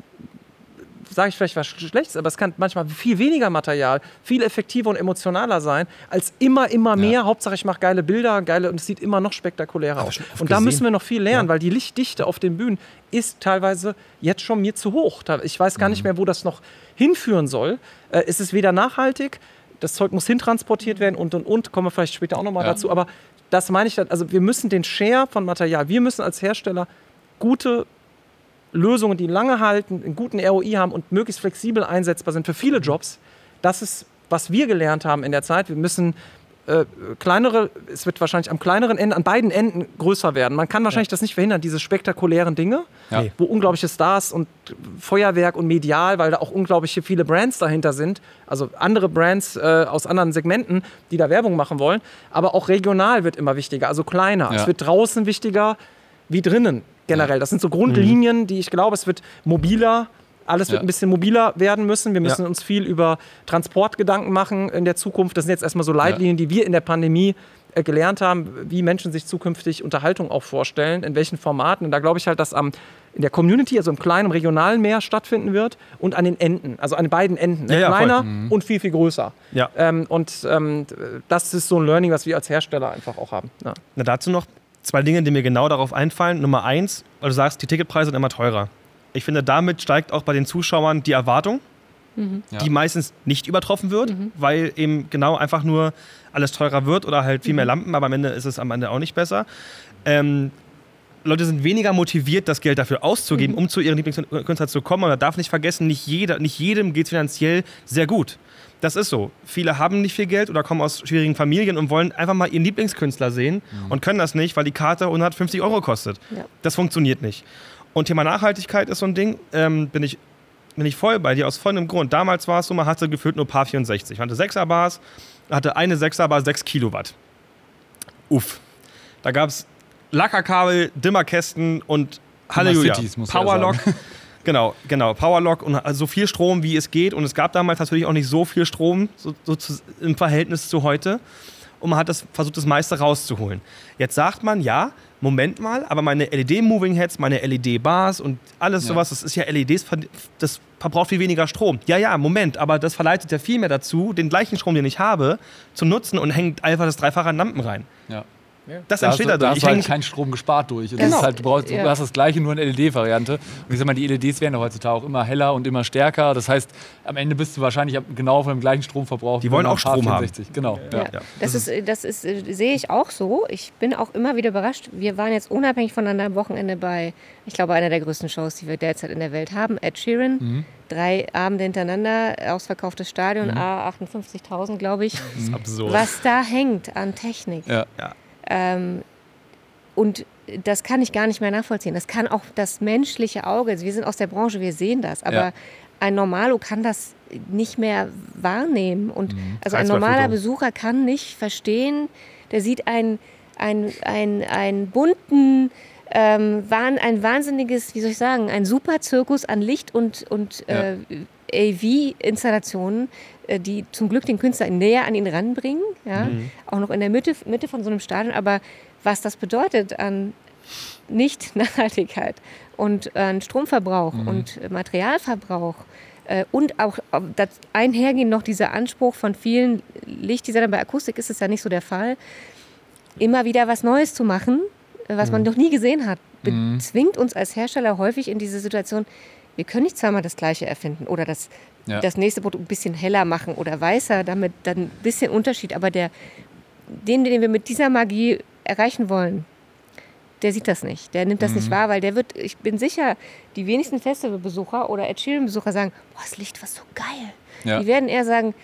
sage ich vielleicht was Schlechtes, aber es kann manchmal viel weniger Material, viel effektiver und emotionaler sein, als immer, immer mehr. Hauptsache, ich mache geile Bilder, geile und es sieht immer noch spektakulärer aus. Und da müssen wir noch viel lernen, weil die Lichtdichte auf den Bühnen ist teilweise jetzt schon mir zu hoch. Ich weiß gar nicht mehr, wo das noch hinführen soll. Äh, es ist weder nachhaltig, das Zeug muss hintransportiert werden und und und, kommen wir vielleicht später auch nochmal Ja. dazu. Aber das meine ich, also wir müssen den Share von Material, wir müssen als Hersteller gute Lösungen, die lange halten, einen guten ROI haben und möglichst flexibel einsetzbar sind für viele Jobs. Das ist, was wir gelernt haben in der Zeit. Wir müssen äh, kleinere, es wird wahrscheinlich am kleineren Ende, an beiden Enden größer werden. Man kann wahrscheinlich das nicht verhindern, diese spektakulären Dinge, Ja. wo unglaubliche Stars und Feuerwerk und medial, weil da auch unglaubliche viele Brands dahinter sind, also andere Brands äh, aus anderen Segmenten, die da Werbung machen wollen. Aber auch regional wird immer wichtiger, also kleiner. Ja. Es wird draußen wichtiger wie drinnen generell. Das sind so Grundlinien, die ich glaube, es wird mobiler. Alles wird Ja. ein bisschen mobiler werden müssen. Wir müssen uns viel über Transport Gedanken machen in der Zukunft. Das sind jetzt erstmal so Leitlinien, die wir in der Pandemie äh, gelernt haben, wie Menschen sich zukünftig Unterhaltung auch vorstellen, in welchen Formaten. Und da glaube ich halt, dass am in der Community, also im kleinen, im regionalen Meer stattfinden wird und an den Enden, also an beiden Enden. Ne? Ja, ja. Kleiner und viel, viel größer. Ja. Ähm, und ähm, das ist so ein Learning, was wir als Hersteller einfach auch haben. Ja. Na, dazu noch zwei Dinge, die mir genau darauf einfallen. Nummer eins, weil du sagst, die Ticketpreise sind immer teurer. Ich finde, damit steigt auch bei den Zuschauern die Erwartung, Ja. die meistens nicht übertroffen wird, weil eben genau einfach nur alles teurer wird oder halt viel mehr Lampen, aber am Ende ist es am Ende auch nicht besser. Ähm, Leute sind weniger motiviert, das Geld dafür auszugeben, um zu ihren Lieblingskünstlern zu kommen. Und man darf nicht vergessen, nicht, jeder, nicht jedem geht es finanziell sehr gut. Das ist so. Viele haben nicht viel Geld oder kommen aus schwierigen Familien und wollen einfach mal ihren Lieblingskünstler sehen und können das nicht, weil die Karte 150 Euro kostet. Ja. Das funktioniert nicht. Und Thema Nachhaltigkeit ist so ein Ding, ähm, bin, ich, bin ich voll bei dir aus folgendem Grund. Damals war es so, man hatte gefühlt nur Paar 64. Man hatte 6er Bars, hatte eine 6er Bar 6 Kilowatt. Uff. Da gab es Lackerkabel, Dimmerkästen und Halleluja. Powerlock. Genau, genau. Powerlock und so viel Strom, wie es geht. Und es gab damals natürlich auch nicht so viel Strom so, so zu, im Verhältnis zu heute. Und man hat das, versucht, das meiste rauszuholen. Jetzt sagt man, ja, Moment mal, aber meine LED-Moving Heads, meine LED-Bars und alles Ja. sowas, das ist ja LEDs, das verbraucht viel weniger Strom. Ja, ja, Moment, aber das verleitet ja viel mehr dazu, den gleichen Strom, den ich habe, zu nutzen und hängt einfach das Dreifache an Lampen rein. Ja. Das Da hast, entsteht du, da dadurch. hast du halt keinen Strom gespart durch. Und Genau. Das ist halt, du, brauchst, Ja. du hast das gleiche, nur in LED-Variante. Und ich sag mal, die LEDs werden ja heutzutage auch immer heller und immer stärker. Das heißt, am Ende bist du wahrscheinlich genau von dem gleichen Stromverbrauch. Die wollen auch Strom haben. H64. Genau. Ja. Ja. Ja. Das, ist, das ist, äh, sehe ich auch so. Ich bin auch immer wieder überrascht. Wir waren jetzt unabhängig voneinander am Wochenende bei, ich glaube, einer der größten Shows, die wir derzeit in der Welt haben, Ed Sheeran. Mhm. Drei Abende hintereinander, ausverkauftes Stadion, A 58.000, glaube ich. Das ist absurd. Was da hängt an Technik. Ja. Ähm, und das kann ich gar nicht mehr nachvollziehen. Das kann auch das menschliche Auge, wir sind aus der Branche, wir sehen das, aber Ja. ein Normalo kann das nicht mehr wahrnehmen. Und Mhm. also ein normaler Besucher kann nicht verstehen, der sieht einen, einen, einen, einen bunten, ähm, ein wahnsinniges, wie soll ich sagen, ein super Zirkus an Licht und, und Ja. äh, AV-Installationen, äh, die zum Glück den Künstler näher an ihn ranbringen, ja? auch noch in der Mitte, Mitte von so einem Stadion, aber was das bedeutet an Nicht-Nachhaltigkeit und an Stromverbrauch und äh, Materialverbrauch äh, und auch das einhergehen noch dieser Anspruch von vielen Lichtdesignern, bei Akustik ist es ja nicht so der Fall, immer wieder was Neues zu machen, äh, was man noch nie gesehen hat, bezwingt uns als Hersteller häufig in diese Situation, wir können nicht zweimal das Gleiche erfinden oder das, Ja. das nächste Produkt ein bisschen heller machen oder weißer, damit dann ein bisschen Unterschied. Aber der, den, den wir mit dieser Magie erreichen wollen, der sieht das nicht. Der nimmt das nicht wahr, weil der wird, ich bin sicher, die wenigsten Festivalbesucher oder Ed Sheeran-Besucher sagen, boah, das Licht war so geil. Ja. Die werden eher sagen,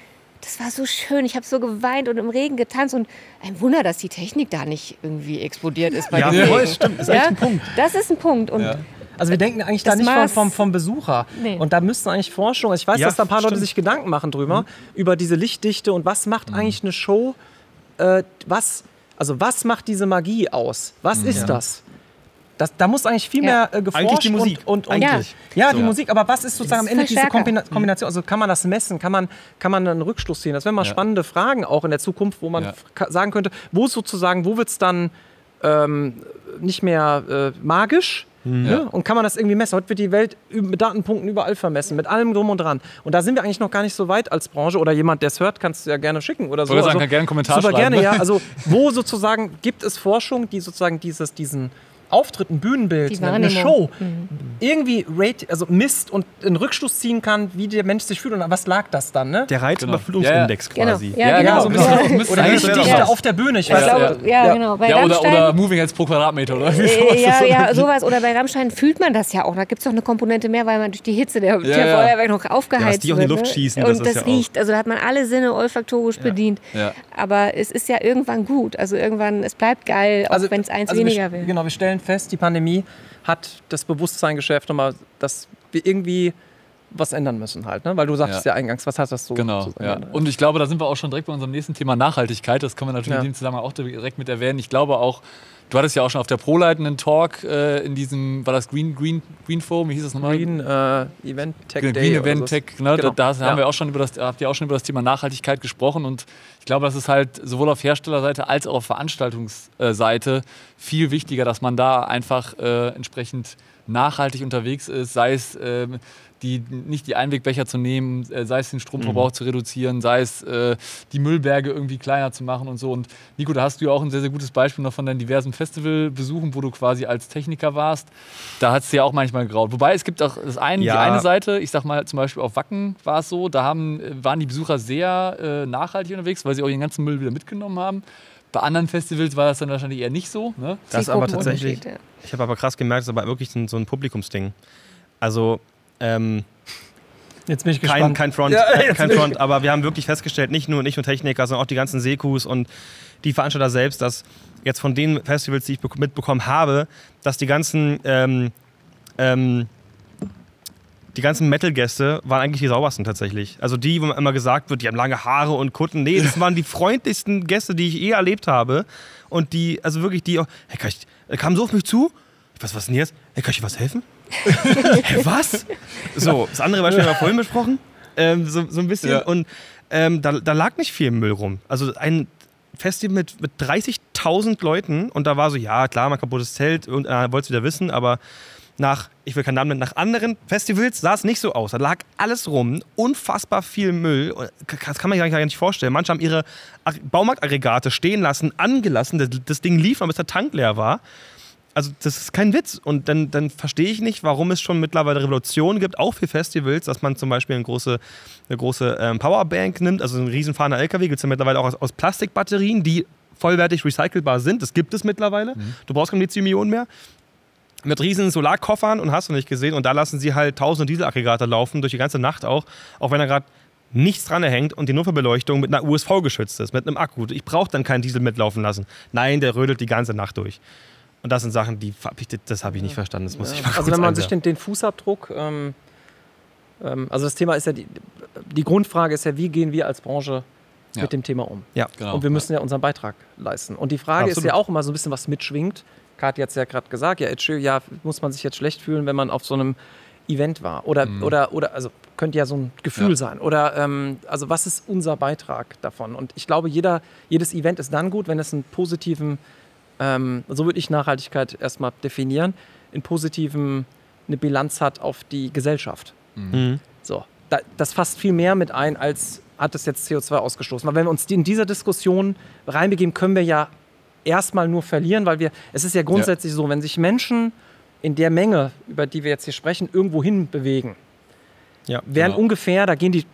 das war so schön, ich habe so geweint und im Regen getanzt und ein Wunder, dass die Technik da nicht irgendwie explodiert ist bei Ja, dem voll, Regen. stimmt. Ist Ja? echt ein Punkt. Das ist ein Punkt. Und Ja. Also wir denken eigentlich da Das nicht vom, Maß- vom, vom Besucher. Nee. Und da müssten eigentlich Forschung, also ich weiß, Ja, dass da ein paar Leute stimmt. sich Gedanken machen drüber, über diese Lichtdichte und was macht eigentlich eine Show, äh, was, also was macht diese Magie aus? Was ist das? Das, da muss eigentlich viel Ja. mehr äh, geforscht Eigentlich die Musik. und, und, und Eigentlich. ja, die So. Musik. Aber was ist sozusagen am ist Ende diese. Kombina Kombination? Also kann man das messen? Kann man, kann man einen Rückschluss ziehen? Das wären mal Ja. spannende Fragen auch in der Zukunft, wo man Ja. sagen könnte, wo ist sozusagen, wo wird es dann ähm, nicht mehr äh, magisch? Ja. Ne? Und kann man das irgendwie messen? Heute wird die Welt mit Datenpunkten überall vermessen, mit allem drum und dran. Und da sind wir eigentlich noch gar nicht so weit als Branche. Oder jemand, der es hört, kannst du ja gerne schicken oder so. Wollte sagen, kann gerne einen Kommentar super schreiben. gerne, ja. Also wo sozusagen gibt es Forschung, die sozusagen dieses, diesen Auftritt, ein Bühnenbild, Die eine. Show irgendwie rate, also misst und einen Rückschluss ziehen kann, wie der Mensch sich fühlt und was lag das dann, ne? Der Reizüberflutungsindex Genau. quasi. Ja, Ja, genau. genau, so ein bisschen Ja. auf dem Mist Oder wäre das. auf der Bühne, ich weiß glaube, ja, Ja. genau. Bei Ja, oder, oder Moving Heads pro Quadratmeter, oder? wie äh, ja, ja, sowas. Oder bei Rammstein fühlt man das ja auch. Da gibt es doch eine Komponente mehr, weil man durch die Hitze der, der ja. Feuerwerk noch aufgeheizt Ja, die auch in die Luft ne? schießen, das Und ist das auch- riecht. Also da hat man alle Sinne olfaktorisch bedient. Ja. Aber es ist ja irgendwann gut. Also irgendwann, es bleibt geil, auch wenn es eins also weniger wir, will. Genau, wir stellen fest, die Pandemie hat das Bewusstsein geschärft, nochmal, dass wir irgendwie was ändern müssen halt, ne? Weil du sagtest ja, Ja. eingangs, was hat das so? Genau, ja. Und ich glaube, da sind wir auch schon direkt bei unserem nächsten Thema Nachhaltigkeit. Das können wir natürlich Ja. in dem Zusammenhang auch direkt mit erwähnen. Ich glaube auch, Du hattest ja auch schon auf der Pro-leitenden Talk äh, in diesem, war das Green, Green, Green Forum, wie hieß das nochmal? Green äh, Event Tech Green, Day. Green Event. Tech, ne? Genau. da, da Ja. haben wir auch schon über das, habt ihr auch schon über das Thema Nachhaltigkeit gesprochen und ich glaube, das ist halt sowohl auf Herstellerseite als auch auf Veranstaltungsseite viel wichtiger, dass man da einfach äh, entsprechend nachhaltig unterwegs ist, sei es ähm, die, nicht die Einwegbecher zu nehmen, äh, sei es den Stromverbrauch zu reduzieren, sei es äh, die Müllberge irgendwie kleiner zu machen und so. Und Nico, da hast du ja auch ein sehr, sehr gutes Beispiel noch von deinen diversen Festivalbesuchen, wo du quasi als Techniker warst. Da hat es ja auch manchmal graut. Wobei es gibt auch das eine, die Ja. eine Seite, ich sag mal zum Beispiel auf Wacken war es so, da haben, äh, waren die Besucher sehr äh, nachhaltig unterwegs, weil sie auch ihren ganzen Müll wieder mitgenommen haben. Bei anderen Festivals war das dann wahrscheinlich eher nicht so. Ne? Das ist aber tatsächlich, ja. ich habe aber krass gemerkt, das ist aber wirklich so ein, so ein Publikumsding. Also, ähm, Jetzt bin ich kein, gespannt. kein Front, Ja, äh, kein Front, aber wir haben wirklich festgestellt, nicht nur, nicht nur Techniker, sondern auch die ganzen Sekus und die Veranstalter selbst, dass jetzt von den Festivals, die ich bek- mitbekommen habe, dass die ganzen ähm, ähm, die ganzen Metal-Gäste waren eigentlich die saubersten tatsächlich. Also die, wo immer gesagt wird, die haben lange Haare und Kutten. Nee, das waren die freundlichsten Gäste, die ich je erlebt habe. Und die, also wirklich die, auch, hey, kann ich, kamen so auf mich zu. Ich weiß, was ist denn jetzt? Hey, kann ich dir was helfen? hey, was? So, das andere Beispiel haben wir vorhin besprochen. Ähm, so, so ein bisschen. Ja. Und ähm, da, da lag nicht viel Müll rum. Also ein Festival mit, mit 30.000 Leuten und da war so, ja, klar, mal kaputtes Zelt und äh, wollte es wieder wissen, aber nach, ich will keinen Namen nennen, nach anderen Festivals sah es nicht so aus. Da lag alles rum, unfassbar viel Müll. Das kann man sich gar nicht vorstellen. Manche haben ihre Ag- Baumarktaggregate stehen lassen, angelassen. Das, das Ding lief noch, bis der Tank leer war. Also das ist kein Witz. Und dann, dann verstehe ich nicht, warum es schon mittlerweile Revolutionen gibt, auch für Festivals, dass man zum Beispiel eine große, eine große ähm, Powerbank nimmt, also ein riesenfahrender LKW, gibt es ja mittlerweile auch aus, aus Plastikbatterien, die vollwertig recycelbar sind. Das gibt es mittlerweile. Du brauchst kein Lithium-Ionen mehr mit riesen Solarkoffern und hast du nicht gesehen. Und da lassen sie halt tausende Dieselaggregate laufen, durch die ganze Nacht auch, auch wenn da gerade nichts dran hängt und die Notfallbeleuchtung mit einer USV geschützt ist, mit einem Akku. Ich brauche dann keinen Diesel mitlaufen lassen. Nein, der rödelt die ganze Nacht durch. Und das sind Sachen, die hab ich, das habe ich nicht verstanden. Das muss ich mal Also kurz wenn man sich den, den Fußabdruck, ähm, ähm, also das Thema ist ja, die, die Grundfrage ist ja, wie gehen wir als Branche Ja. mit dem Thema um? ja. Genau. Und wir müssen ja unseren Beitrag leisten. Und die Frage ist Absolut. ja auch immer so ein bisschen, was mitschwingt. Kathi hat es ja gerade gesagt, ja, Edge, ja, muss man sich jetzt schlecht fühlen, wenn man auf so einem Event war? Oder, oder, oder also könnte ja so ein Gefühl Ja. sein. Oder ähm, also was ist unser Beitrag davon? Und ich glaube, jeder, jedes Event ist dann gut, wenn es einen positiven, ähm, so würde ich Nachhaltigkeit erstmal definieren, in positiven eine Bilanz hat auf die Gesellschaft. Mhm. So, da, das fasst viel mehr mit ein, als hat es jetzt CO2 ausgestoßen. Weil wenn wir uns in dieser Diskussion reinbegeben, können wir ja erstmal nur verlieren, weil wir, es ist ja grundsätzlich so, wenn sich Menschen in der Menge, über die wir jetzt hier sprechen, irgendwo hin bewegen, Ja, werden Genau. ungefähr, da gehen die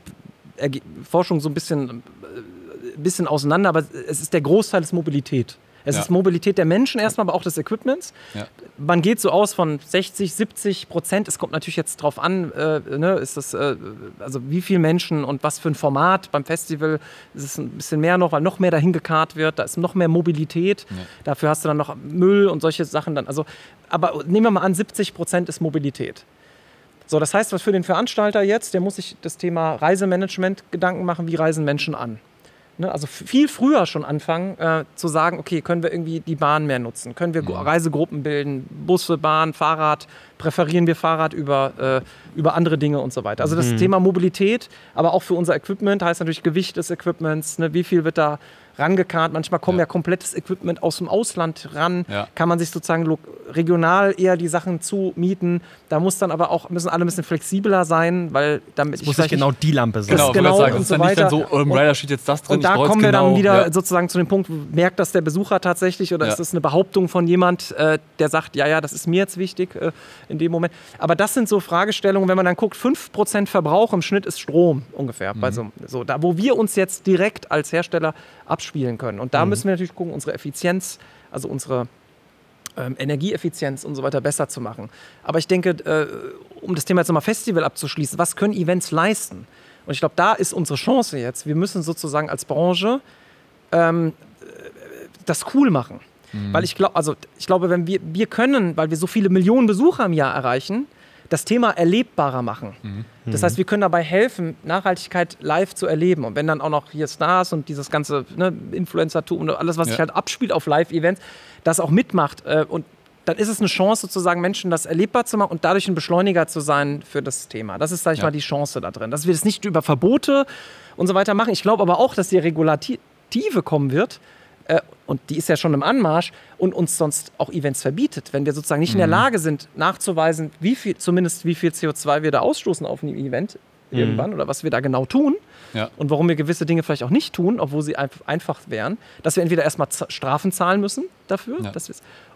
Forschung so ein bisschen, äh, bisschen auseinander, aber es ist der Großteil ist Mobilität. Es Ja. ist Mobilität der Menschen erstmal, aber auch des Equipments. Ja. Man geht so aus von 60, 70 Prozent. Es kommt natürlich jetzt drauf an, äh, ne, ist das, äh, also wie viele Menschen und was für ein Format. Beim Festival ist es ein bisschen mehr noch, weil noch mehr dahin gekarrt wird. Da ist noch mehr Mobilität. Dafür hast du dann noch Müll und solche Sachen dann. Also, aber nehmen wir mal an, 70 Prozent ist Mobilität. So, das heißt, was für den Veranstalter jetzt, der muss sich das Thema Reisemanagement Gedanken machen, wie reisen Menschen an. Ne, also viel früher schon anfangen äh, zu sagen, okay, können wir irgendwie die Bahn mehr nutzen? Können wir Gru- Reisegruppen bilden? Busse, Bahn, Fahrrad? Präferieren wir Fahrrad über, äh, über andere Dinge und so weiter? Also das Thema Mobilität, aber auch für unser Equipment heißt natürlich Gewicht des Equipments, ne, wie viel wird da rangekarrt? Manchmal kommen ja, Ja. komplettes Equipment aus dem Ausland ran. Ja. Kann man sich sozusagen regional eher die Sachen zumieten. Da muss dann aber auch, müssen alle ein bisschen flexibler sein, weil damit Es muss nicht genau die Lampe sein. Genau, genau genau sagen. und so dann nicht dann weiter. so, oh, im Rider steht jetzt das drin. Und da kommen wir genau, dann wieder ja. sozusagen zu dem Punkt, merkt das der Besucher tatsächlich oder ist das eine Behauptung von jemand, äh, der sagt, ja, ja, das ist mir jetzt wichtig äh, in dem Moment. Aber das sind so Fragestellungen, wenn man dann guckt, 5% Verbrauch im Schnitt ist Strom ungefähr. Bei so, so, da, wo wir uns jetzt direkt als Hersteller abspielen können. Und da müssen wir natürlich gucken, unsere Effizienz, also unsere ähm, Energieeffizienz und so weiter besser zu machen. Aber ich denke, äh, um das Thema jetzt nochmal Festival abzuschließen, was können Events leisten? Und ich glaube, da ist unsere Chance jetzt. Wir müssen sozusagen als Branche ähm, äh, das cool machen. Weil ich glaube, also ich glaube, wenn wir, wir können, weil wir so viele Millionen Besucher im Jahr erreichen, das Thema erlebbarer machen. Mhm. Das heißt, wir können dabei helfen, Nachhaltigkeit live zu erleben. Und wenn dann auch noch hier Stars und dieses ganze ne, Influencer-Tum und alles, was ja. sich halt abspielt auf Live-Events, das auch mitmacht äh, und dann ist es eine Chance, sozusagen Menschen das erlebbar zu machen und dadurch ein Beschleuniger zu sein für das Thema. Das ist, sag ich ja. mal, die Chance da drin. Dass wir das nicht über Verbote und so weiter machen. Ich glaube aber auch, dass die Regulative kommen wird. Äh, und die ist ja schon im Anmarsch und uns sonst auch Events verbietet. Wenn wir sozusagen nicht mhm. in der mhm. Lage sind, nachzuweisen, wie viel, zumindest wie viel CO2 wir da ausstoßen auf einem Event mhm. irgendwann oder was wir da genau tun ja. und warum wir gewisse Dinge vielleicht auch nicht tun, obwohl sie einfach wären, dass wir entweder erstmal Strafen zahlen müssen dafür, ja. dass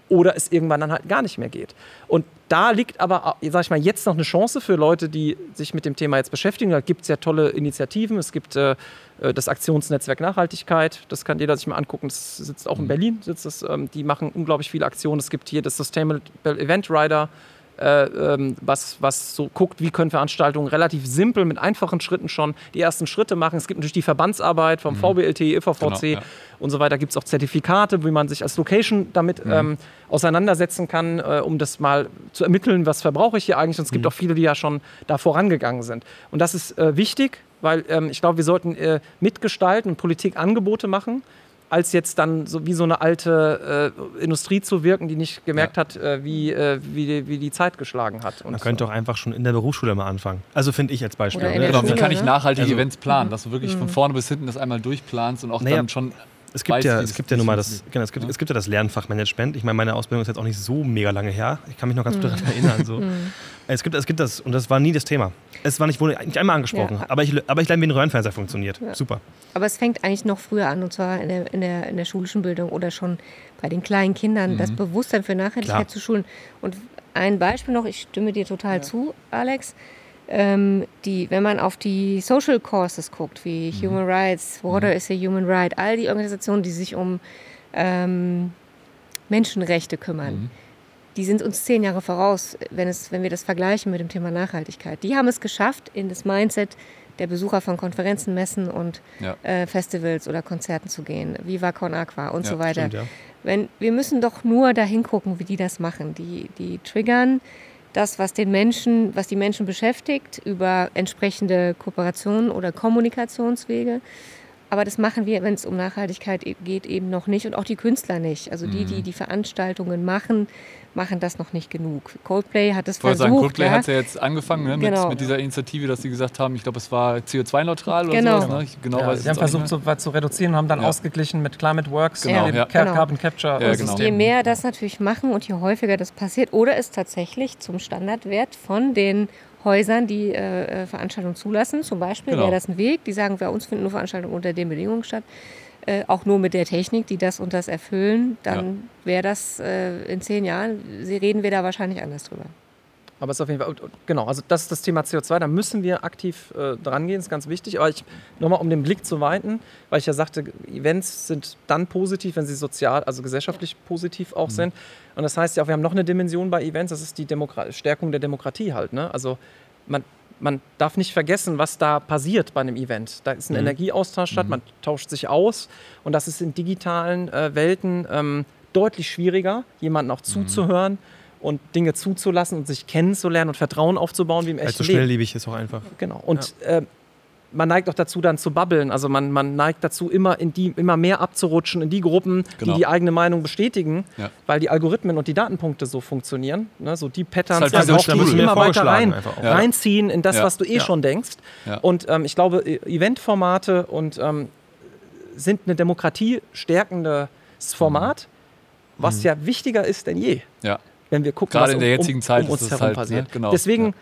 oder es irgendwann dann halt gar nicht mehr geht. Und da liegt aber, sag ich mal, jetzt noch eine Chance für Leute, die sich mit dem Thema jetzt beschäftigen. Da gibt es ja tolle Initiativen. Es gibt äh, äh, das Aktionsnetzwerk Nachhaltigkeit, das kann jeder sich mal angucken. Das sitzt auch in mhm. Berlin. Sitzt das, ähm, die machen unglaublich viele Aktionen. Es gibt hier das Sustainable Event Rider äh, was, was so guckt, wie können Veranstaltungen relativ simpel mit einfachen Schritten schon die ersten Schritte machen. Es gibt natürlich die Verbandsarbeit vom mhm. VBLT, IVVC genau, ja. und so weiter. Gibt es auch Zertifikate, wie man sich als Location damit mhm. ähm, auseinandersetzen kann, äh, um das mal zu ermitteln, was verbrauche ich hier eigentlich. Und es gibt mhm. auch viele, die ja schon da vorangegangen sind. Und das ist äh, wichtig, weil ähm, ich glaube, wir sollten äh, mitgestalten und Politik Angebote machen als jetzt dann so wie so eine alte äh, Industrie zu wirken, die nicht gemerkt ja. hat, äh, wie, äh, wie, die, wie die Zeit geschlagen hat. Man könnte doch einfach schon in der Berufsschule mal anfangen. Also finde ich als Beispiel. Ne? Genau, wie kann ich ne? nachhaltige also, Events planen, dass du wirklich mhm. von vorne bis hinten das einmal durchplanst und auch naja, dann schon es gibt, ja, es gibt ja nun mal das, genau, es gibt, ja. es gibt ja das Lernfachmanagement. Ich meine, meine Ausbildung ist jetzt auch nicht so mega lange her. Ich kann mich noch ganz gut mhm. daran erinnern. So. Mhm. es, gibt, es gibt das, und das war nie das Thema. Es war nicht, wurde nicht einmal angesprochen. Ja. Aber, ich, aber ich lerne, wie ein Röhrenfernseher funktioniert. Ja. Super. Aber es fängt eigentlich noch früher an, und zwar in der, in der, in der schulischen Bildung oder schon bei den kleinen Kindern, mhm. das Bewusstsein für Nachhaltigkeit Klar. zu schulen. Und ein Beispiel noch, ich stimme dir total zu, Alex ähm, die, wenn man auf die Social Courses guckt, wie mhm. Human Rights, Water mhm. is a Human Right, all die Organisationen, die sich um ähm, Menschenrechte kümmern, mhm. Die sind uns zehn Jahre voraus, wenn, es, wenn wir das vergleichen mit dem Thema Nachhaltigkeit. Die haben es geschafft, in das Mindset der Besucher von Konferenzen, Messen und ja. äh, Festivals oder Konzerten zu gehen, Viva Con Aqua und ja, so weiter. Stimmt, ja. Wenn, wir müssen doch nur dahin gucken, wie die das machen. Die, die triggern das, was den Menschen, was die Menschen beschäftigt, über entsprechende Kooperationen oder Kommunikationswege. Aber das machen wir, wenn es um Nachhaltigkeit geht, eben noch nicht und auch die Künstler nicht. Also die, die mhm. die Veranstaltungen machen, machen das noch nicht genug. Coldplay hat es versucht. Sagen, Coldplay ja. hat ja jetzt angefangen ne, genau. mit, mit, dieser Initiative, dass sie gesagt haben, ich glaube, es war CO2-neutral oder genau. sowas. Ne? Ich, genau ja, sie haben versucht, so weit zu reduzieren und haben dann ja. ausgeglichen mit Climate Works, genau. dem Carbon Capture. Ja, genau. Je mehr das natürlich machen und je häufiger das passiert oder es tatsächlich zum Standardwert von den Häusern, die äh, äh, Veranstaltungen zulassen. Zum Beispiel genau. wäre das ein Weg. Die sagen, bei uns finden nur Veranstaltungen unter den Bedingungen statt. Äh, auch nur mit der Technik, die das und das erfüllen, dann ja. wäre das äh, in zehn Jahren, Sie reden wir da wahrscheinlich anders drüber. Aber es ist auf jeden Fall, genau, also das ist das Thema CO2, da müssen wir aktiv äh, dran gehen, ist ganz wichtig. Aber ich, nochmal um den Blick zu weiten, weil ich ja sagte, Events sind dann positiv, wenn sie sozial, also gesellschaftlich positiv auch mhm. sind. Und das heißt ja auch, wir haben noch eine Dimension bei Events, das ist die Demokrat Stärkung der Demokratie halt. Ne? Also man, man darf nicht vergessen, was da passiert bei einem Event. Da ist ein mhm. Energieaustausch statt, mhm. man tauscht sich aus und das ist in digitalen äh, Welten ähm, deutlich schwieriger, jemanden auch mhm. zuzuhören und Dinge zuzulassen und sich kennenzulernen und Vertrauen aufzubauen wie im echten Leben. so schnelllebig ist auch einfach. Genau. Und ja. äh, man neigt auch dazu, dann zu babbeln. Also man, man neigt dazu, immer, in die, immer mehr abzurutschen in die Gruppen, genau. die die eigene Meinung bestätigen, ja. weil die Algorithmen und die Datenpunkte so funktionieren. Ne? So die Patterns, halt also die immer weiter rein, ja. reinziehen in das, ja. was du eh schon denkst. Und ähm, ich glaube, e-, Eventformate und ähm, sind eine demokratiestärkendes Format, mhm. was mhm. ja wichtiger ist denn je. Ja. Wenn wir gucken, Gerade was in der jetzigen um, Zeit um uns ist herum halt, passiert. Ne? Genau. Deswegen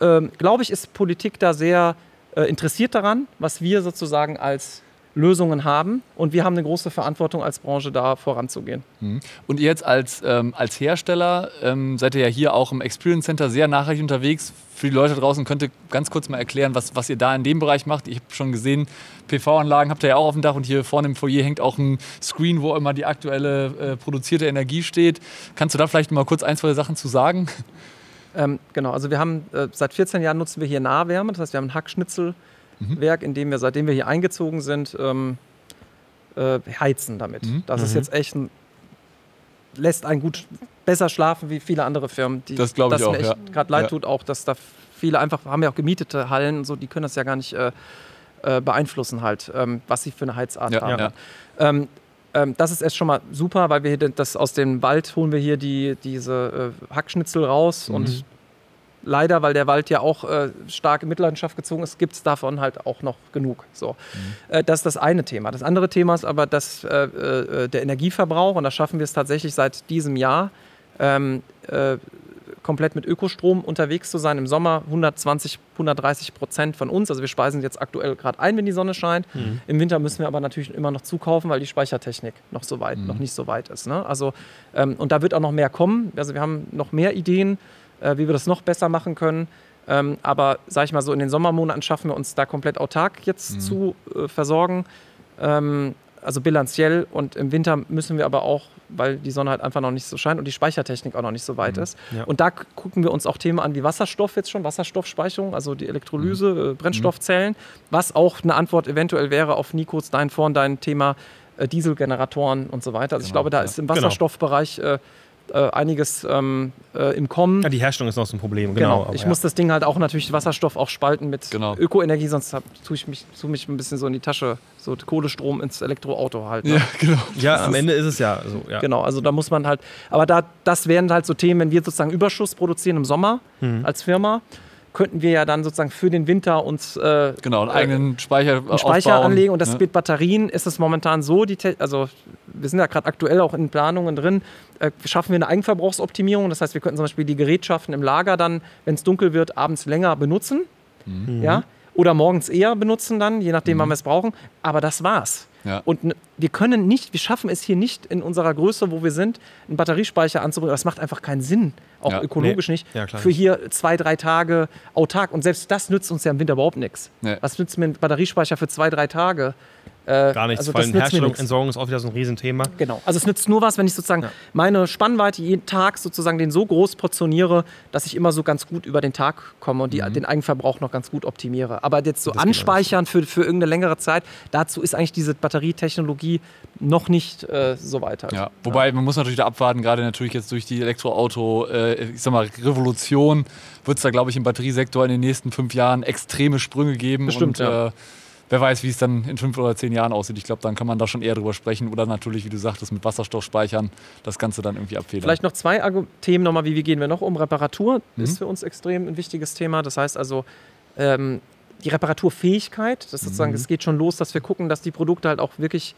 ähm, glaube ich, ist Politik da sehr äh, interessiert daran, was wir sozusagen als Lösungen haben. Und wir haben eine große Verantwortung als Branche, da voranzugehen. Mhm. Und ihr jetzt als, ähm, als Hersteller ähm, seid ihr ja hier auch im Experience Center sehr nachhaltig unterwegs. Für die Leute draußen könnt ihr ganz kurz mal erklären, was, was ihr da in dem Bereich macht. Ich habe schon gesehen, PV-Anlagen habt ihr ja auch auf dem Dach und hier vorne im Foyer hängt auch ein Screen, wo immer die aktuelle äh, produzierte Energie steht. Kannst du da vielleicht mal kurz ein, zwei Sachen zu sagen? Ähm, genau, also wir haben äh, seit 14 Jahren nutzen wir hier Nahwärme, das heißt, wir haben ein Hackschnitzelwerk, mhm. in dem wir, seitdem wir hier eingezogen sind, ähm, äh, heizen damit. Mhm. Das ist mhm. jetzt echt ein, lässt einen gut besser schlafen wie viele andere Firmen. Die, Das ich auch, mir echt ja. gerade leid Ja. tut auch, dass da viele einfach, haben ja auch gemietete Hallen und so, die können das ja gar nicht äh, äh, beeinflussen halt, ähm, was sie für eine Heizart Ja, haben. ja. Ähm, ähm, das ist erst schon mal super, weil wir das aus dem Wald holen wir hier die, diese äh, Hackschnitzel raus Mhm. und leider, weil der Wald ja auch äh, stark in Mitleidenschaft gezogen ist, gibt es davon halt auch noch genug. So. Äh, das ist das eine Thema. Das andere Thema ist aber das, äh, äh, der Energieverbrauch und da schaffen wir es tatsächlich seit diesem Jahr. Ähm, äh, komplett mit Ökostrom unterwegs zu sein. Im Sommer 120, 130 Prozent von uns. Also wir speisen jetzt aktuell gerade ein, wenn die Sonne scheint. Im Winter müssen wir aber natürlich immer noch zukaufen, weil die Speichertechnik noch so weit, noch nicht so weit ist. Ne? Also, ähm, und da wird auch noch mehr kommen. Also wir haben noch mehr Ideen, äh, wie wir das noch besser machen können. Ähm, aber sag ich mal so, in den Sommermonaten schaffen wir uns da komplett autark jetzt zu äh, versorgen. Ähm, also bilanziell und im Winter müssen wir aber auch, weil die Sonne halt einfach noch nicht so scheint und die Speichertechnik auch noch nicht so weit ist. Ja. Und da gucken wir uns auch Themen an wie Wasserstoff jetzt schon, Wasserstoffspeicherung, also die Elektrolyse, äh, Brennstoffzellen, was auch eine Antwort eventuell wäre auf Nikos, dein vorhin dein Thema äh, Dieselgeneratoren und so weiter. Also ich Genau, glaube, da ja. ist im Wasserstoffbereich äh, äh, einiges ähm, äh, im Kommen. Ja, die Herstellung ist noch so ein Problem, genau. aber ich ja. muss das Ding halt auch natürlich Wasserstoff auch spalten mit Genau. Ökoenergie, sonst hab, tue ich mich, tue mich ein bisschen so in die Tasche, so Kohlestrom ins Elektroauto halt. Ne? Ja, genau. Ja, am Ende ist es ja so. Ja. Genau, also da muss man halt, aber da, das wären halt so Themen, wenn wir sozusagen Überschuss produzieren im Sommer Mhm. als Firma, könnten wir ja dann sozusagen für den Winter uns äh, Genau, einen eigenen Speicher, einen Speicher aufbauen, anlegen und das ne? mit Batterien ist es momentan so, die Te also wir sind ja gerade aktuell auch in Planungen drin, äh, schaffen wir eine Eigenverbrauchsoptimierung, das heißt, wir könnten zum Beispiel die Gerätschaften im Lager dann, wenn es dunkel wird, abends länger benutzen, Mhm. ja, oder morgens eher benutzen dann, je nachdem, wann wir es brauchen, aber das war's. Ja. Und wir können nicht, wir schaffen es hier nicht in unserer Größe, wo wir sind, einen Batteriespeicher anzubringen. Das macht einfach keinen Sinn, auch Ja. ökologisch Nee. nicht, Ja, klar für hier zwei, drei Tage autark. Und selbst das nützt uns ja im Winter überhaupt nichts. Nee. Was nützt mir ein Batteriespeicher für zwei, drei Tage? Äh, Gar nichts. Also Vor allem Herstellung. Entsorgung ist auch wieder so ein Riesenthema. Genau. Also es nützt nur was, wenn ich sozusagen meine Spannweite jeden Tag sozusagen den so groß portioniere, dass ich immer so ganz gut über den Tag komme und die, den Eigenverbrauch noch ganz gut optimiere. Aber jetzt so Das anspeichern für, für irgendeine längere Zeit, dazu ist eigentlich diese Batterietechnologie noch nicht äh, so weit. Halt. Ja, wobei man muss natürlich da abwarten, gerade natürlich jetzt durch die Elektroauto, äh, ich sag mal, Revolution wird es da, glaube ich, im Batteriesektor in den nächsten fünf Jahren extreme Sprünge geben. Bestimmt, und, ja. Wer weiß, wie es dann in fünf oder zehn Jahren aussieht. Ich glaube, dann kann man da schon eher drüber sprechen. Oder natürlich, wie du sagtest, mit Wasserstoffspeichern das Ganze dann irgendwie abfedern. Vielleicht noch zwei Themen nochmal, wie, wie gehen wir noch um? Reparatur Mhm. ist für uns extrem ein wichtiges Thema. Das heißt also, ähm, die Reparaturfähigkeit, das ist sozusagen, Mhm. es geht schon los, dass wir gucken, dass die Produkte halt auch wirklich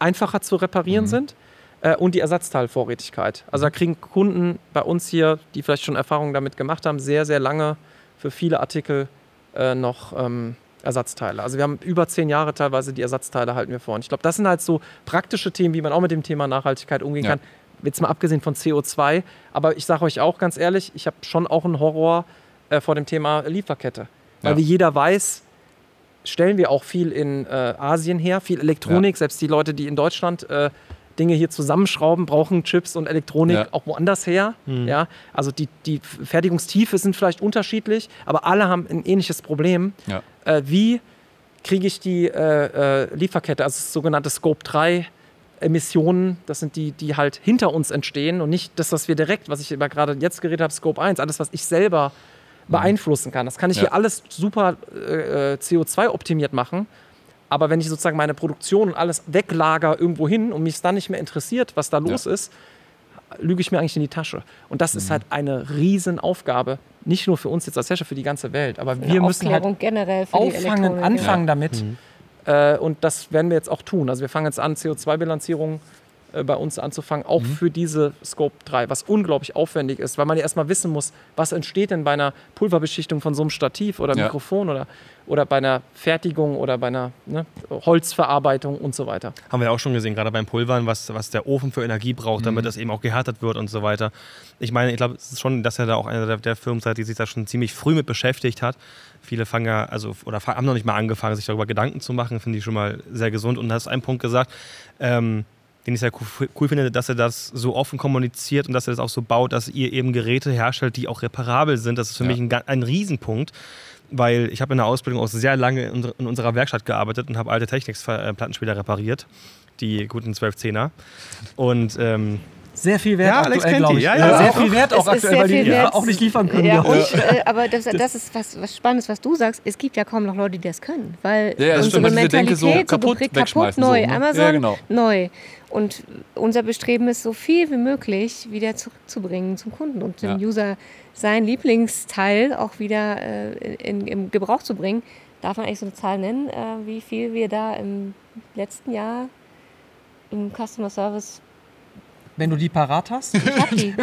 einfacher zu Mhm. reparieren sind. Äh, und die Ersatzteilvorrätigkeit. Also da kriegen Kunden bei uns hier, die vielleicht schon Erfahrungen damit gemacht haben, sehr, sehr lange für viele Artikel äh, noch ähm, Ersatzteile. Also wir haben über zehn Jahre teilweise die Ersatzteile halten wir vor. Und ich glaube, das sind halt so praktische Themen, wie man auch mit dem Thema Nachhaltigkeit umgehen Ja. kann. Jetzt mal abgesehen von CO2. Aber ich sage euch auch ganz ehrlich, ich habe schon auch einen Horror äh, vor dem Thema Lieferkette. Weil Ja. wie jeder weiß, stellen wir auch viel in äh, Asien her, viel Elektronik. Selbst die Leute, die in Deutschland äh, Dinge hier zusammenschrauben, brauchen Chips und Elektronik Ja. auch woanders her. Ja? Also die, die Fertigungstiefe sind vielleicht unterschiedlich, aber alle haben ein ähnliches Problem. Ja. Äh, wie kriege ich die äh, äh, Lieferkette, also sogenannte Scope 3 Emissionen, das sind die, die halt hinter uns entstehen und nicht das, was wir direkt, was ich immer gerade jetzt geredet habe, Scope 1, alles, was ich selber beeinflussen kann. Das kann ich Ja. hier alles super äh, äh, CO2-optimiert machen. Aber wenn ich sozusagen meine Produktion und alles weglager irgendwo hin und mich dann nicht mehr interessiert, was da los ist, lüge ich mir eigentlich in die Tasche. Und das Mhm. ist halt eine Riesenaufgabe, nicht nur für uns jetzt als Hersteller, für die ganze Welt. Aber wir Eine müssen halt Aufklärung generell für die auffangen, anfangen damit. Äh, und das werden wir jetzt auch tun. Also wir fangen jetzt an, CO2-Bilanzierung äh, bei uns anzufangen, auch für diese Scope 3, was unglaublich aufwendig ist, weil man ja erstmal wissen muss, was entsteht denn bei einer Pulverbeschichtung von so einem Stativ oder Ja. Mikrofon oder, oder bei einer Fertigung oder bei einer ne, Holzverarbeitung und so weiter. Haben wir auch schon gesehen, gerade beim Pulvern, was, was der Ofen für Energie braucht, damit das eben auch gehärtet wird und so weiter. Ich meine, ich glaube, schon, dass er da auch einer der, der Firmen seid, die sich da schon ziemlich früh mit beschäftigt hat. Viele fangen ja, also, oder haben noch nicht mal angefangen, sich darüber Gedanken zu machen, finde ich schon mal sehr gesund. Und du hast einen Punkt gesagt, ähm, den ich sehr cool, cool finde, dass er das so offen kommuniziert und dass er das auch so baut, dass ihr eben Geräte herstellt, die auch reparabel sind. Das ist für Ja. mich ein, ein Riesenpunkt, weil ich habe in der Ausbildung auch sehr lange in, unser- in unserer Werkstatt gearbeitet und habe alte Technics-Plattenspieler repariert, die guten 1210er. Und ähm, sehr viel wert Ja, Alex aktuell, kennt glaub die. ich. Ja, ja, sehr auch. viel wert auch aktuell, weil die wert. auch nicht liefern können. Ja, und, äh, aber das, das ist was, was Spannendes, was du sagst. Es gibt ja kaum noch Leute, die das können. Weil Ja, ja, das unsere stimmt. Denke so Mentalität kaputt wegschmeißen, kaputt neu. so, ne? Amazon Ja, genau. neu. Und unser Bestreben ist, so viel wie möglich wieder zurückzubringen zum Kunden und dem Ja. User sein Lieblingsteil auch wieder äh, in, im Gebrauch zu bringen. Darf man eigentlich so eine Zahl nennen, äh, wie viel wir da im letzten Jahr im Customer Service Wenn du die parat hast. ich hab die.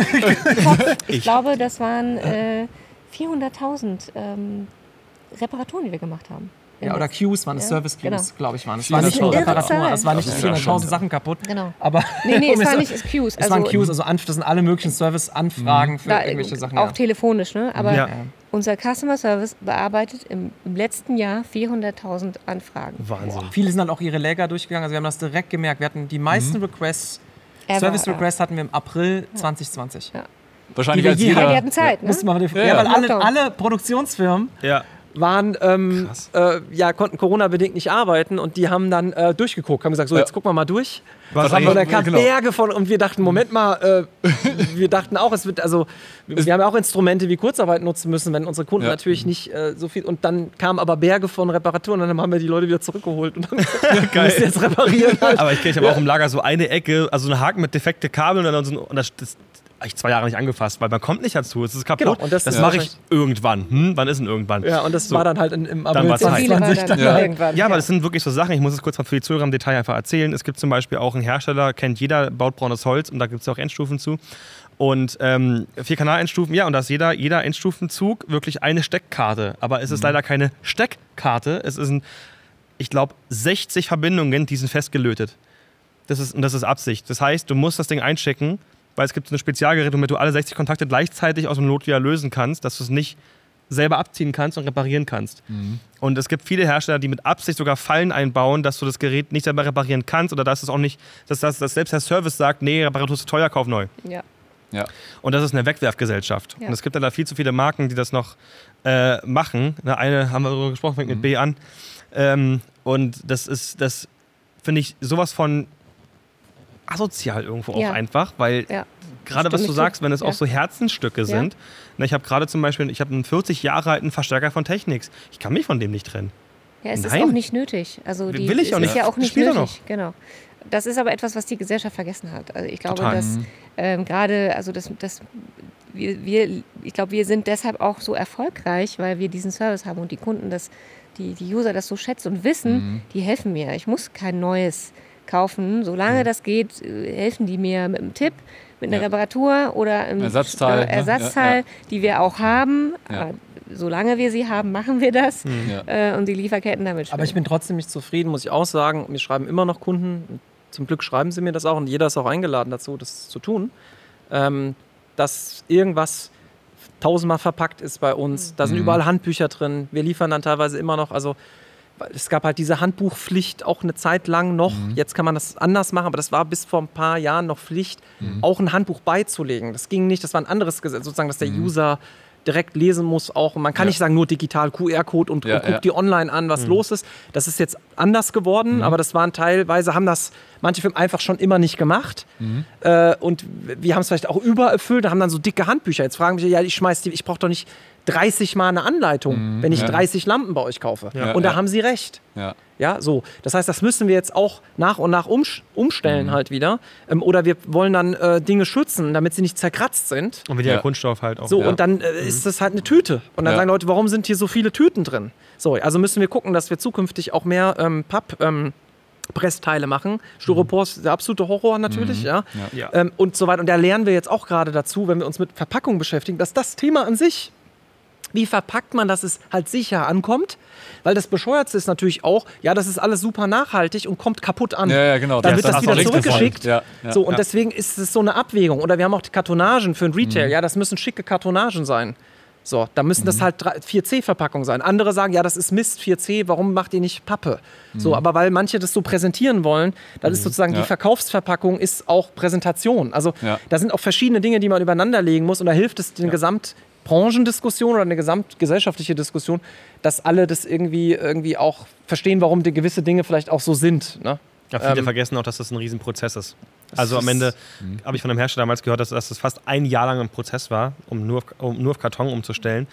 Ich, hab, ich glaube, das waren äh, 400.000 ähm, Reparaturen, die wir gemacht haben. Ja, oder Queues waren es, Ja, Service Queues, genau. glaube ich, waren es. Das war ist nicht nur Reparaturen, Zahl. es waren nicht Das ist ja 400.000 schon- Sachen kaputt. Genau. Aber Nee, nee, es war jetzt- nicht es Queues. Es waren Queues, also Anf- das sind alle möglichen Service-Anfragen für da, irgendwelche Sachen. auch ja. telefonisch, ne? Aber Ja. unser Customer Service bearbeitet im, im letzten Jahr 400.000 Anfragen. Wahnsinn. Viele sind dann auch ihre Läger durchgegangen. Also wir haben das direkt gemerkt. Wir hatten die meisten Requests, Ever, Service ja. Requests hatten wir im April 2020. Wahrscheinlich Die als je jeder. Ja, wir hatten Zeit, ne? Mussten wir ja, ja. weil alle, alle Produktionsfirmen Ja. Waren, ähm, äh, ja, konnten Corona-bedingt nicht arbeiten und die haben dann äh, durchgeguckt, haben gesagt, so, Ja. jetzt gucken wir mal durch. Was haben Und wir- da kam genau. Berge von, und wir dachten, Moment mal, äh, wir dachten auch, es wird, also, wir haben ja auch Instrumente wie Kurzarbeit nutzen müssen, wenn unsere Kunden Ja. natürlich nicht äh, so viel, und dann kamen aber Berge von Reparaturen und dann haben wir die Leute wieder zurückgeholt und dann wir müssen jetzt reparieren. Halt. Aber ich, ich habe auch im Lager so eine Ecke, also einen Haken mit defekte Kabel und dann so ein, und das, das ich zwei Jahre nicht angefasst, weil man kommt nicht dazu, es ist kaputt. Genau, und das- das ja. mache ich irgendwann. Hm, wann ist denn irgendwann? Ja, und das So. war dann halt in, im Dann April viele war 2020 dann dann. Ja. irgendwann. Ja, aber das sind wirklich so Sachen, ich muss es kurz mal für die Zuhörer im Detail einfach erzählen. Es gibt zum Beispiel auch einen Hersteller, kennt jeder, baut braunes Holz und da gibt es auch Endstufen zu. Und ähm, vier Kanal-Endstufen, ja, und da ist jeder, jeder Endstufenzug wirklich eine Steckkarte. Aber es ist leider keine Steckkarte. Es ist ein, ich glaube, 60 Verbindungen, die sind festgelötet. Das ist, und das ist Absicht. Das heißt, du musst das Ding einchecken, weil es gibt so ein Spezialgerät, womit du alle 60 Kontakte gleichzeitig aus dem Not wieder lösen kannst, dass du es nicht selber abziehen kannst und reparieren kannst. Und es gibt viele Hersteller, die mit Absicht sogar Fallen einbauen, dass du das Gerät nicht selber reparieren kannst oder dass es auch nicht, dass, das, dass selbst der Service sagt, nee, Reparatur ist zu teuer, kauf neu. Ja. Ja. Und das ist eine Wegwerfgesellschaft. Ja. Und es gibt da viel zu viele Marken, die das noch äh, machen. Ne, Eine haben wir darüber gesprochen, fängt mit B an. Ähm, und das ist, das finde ich sowas von asozial irgendwo Ja. auch einfach, weil Ja. gerade was du sagst, wenn es Ja. auch so Herzensstücke sind. Na, ich habe gerade zum Beispiel, ich habe einen 40 Jahre alten Verstärker von Technics. Ich kann mich von dem nicht trennen. Ja, es ist Nein. auch nicht nötig. Also die, Will ich auch es ist nicht. ja auch nicht Spielt er nötig. Genau. Das ist aber etwas, was die Gesellschaft vergessen hat. Also ich glaube, Total. dass ähm, gerade, also das, das wir, wir, ich glaube, wir sind deshalb auch so erfolgreich, weil wir diesen Service haben und die Kunden das, die, die User das so schätzen und wissen, die helfen mir. Ich muss kein neues kaufen. Solange das geht, äh, helfen die mir mit einem Tipp, mit einer Ja. Reparatur oder einem Ersatzteil, äh, ne? Ersatzteil, Ja, die wir auch haben. Ja. Aber solange wir sie haben, machen wir das Ja. äh, und die Lieferketten damit Aber ich bin trotzdem nicht zufrieden, muss ich auch sagen. Mir schreiben immer noch Kunden, zum Glück schreiben sie mir das auch und jeder ist auch eingeladen dazu, das zu tun, ähm, dass irgendwas tausendmal verpackt ist bei uns. Da sind Mhm. überall Handbücher drin. Wir liefern dann teilweise immer noch, also es gab halt diese Handbuchpflicht auch eine Zeit lang noch. Mhm. Jetzt kann man das anders machen, aber das war bis vor ein paar Jahren noch Pflicht, Mhm. auch ein Handbuch beizulegen. Das ging nicht, das war ein anderes Gesetz, sozusagen, dass der Mhm. User direkt lesen muss auch. Man kann Ja. nicht sagen, nur digital QR-Code und, Ja, und guck ja. dir online an, was los ist. Das ist jetzt anders geworden, Mhm. aber das waren teilweise, haben das manche Firmen einfach schon immer nicht gemacht. Mhm. Äh, und wir haben es vielleicht auch übererfüllt, haben dann so dicke Handbücher. Jetzt fragen mich, ja, ich schmeiß die, ich brauche doch nicht 30 Mal eine Anleitung, wenn ich Mhm. Ja. 30 Lampen bei euch kaufe. Ja, und da ja. haben sie recht. Ja. Ja, so. Das heißt, das müssen wir jetzt auch nach und nach umstellen Mhm. halt wieder. Ähm, oder wir wollen dann äh, Dinge schützen, damit sie nicht zerkratzt sind. Und mit Ja. Kunststoff halt auch. So, Ja. und dann äh, ist das halt eine Tüte. Und dann Ja. sagen Leute, warum sind hier so viele Tüten drin? So, also müssen wir gucken, dass wir zukünftig auch mehr ähm, Papp. Ähm, Pressteile machen. Styropor ist der absolute Horror natürlich, ja. Ja. Ähm, und so weiter. Und da lernen wir jetzt auch gerade dazu, wenn wir uns mit Verpackung beschäftigen, dass das Thema an sich, wie verpackt man, dass es halt sicher ankommt, weil das Bescheuertste ist natürlich auch, ja, das ist alles super nachhaltig und kommt kaputt an. Ja, ja, genau. Dann Das wird das du wieder zurückgeschickt. Ja, ja. so, und Ja. deswegen ist es so eine Abwägung. Oder wir haben auch die Kartonagen für den Retail. Mhm. Ja, das müssen schicke Kartonagen sein. So, da müssen das halt 4C-Verpackungen sein. Andere sagen, ja, das ist Mist, 4C, warum macht ihr nicht Pappe? So, aber weil manche das so präsentieren wollen, dann ist sozusagen Mhm. Ja. die Verkaufsverpackung ist auch Präsentation. Also Ja. da sind auch verschiedene Dinge, die man übereinander legen muss und da hilft es den Gesamtbranchendiskussion oder eine gesamtgesellschaftliche Diskussion, dass alle das irgendwie, irgendwie auch verstehen, warum die gewisse Dinge vielleicht auch so sind. Ne? Ja, viele Ähm, vergessen auch, dass das ein Riesenprozess ist. Also am Ende habe ich von einem Hersteller damals gehört, dass, dass das fast ein Jahr lang ein Prozess war, um nur auf, um nur auf Karton umzustellen.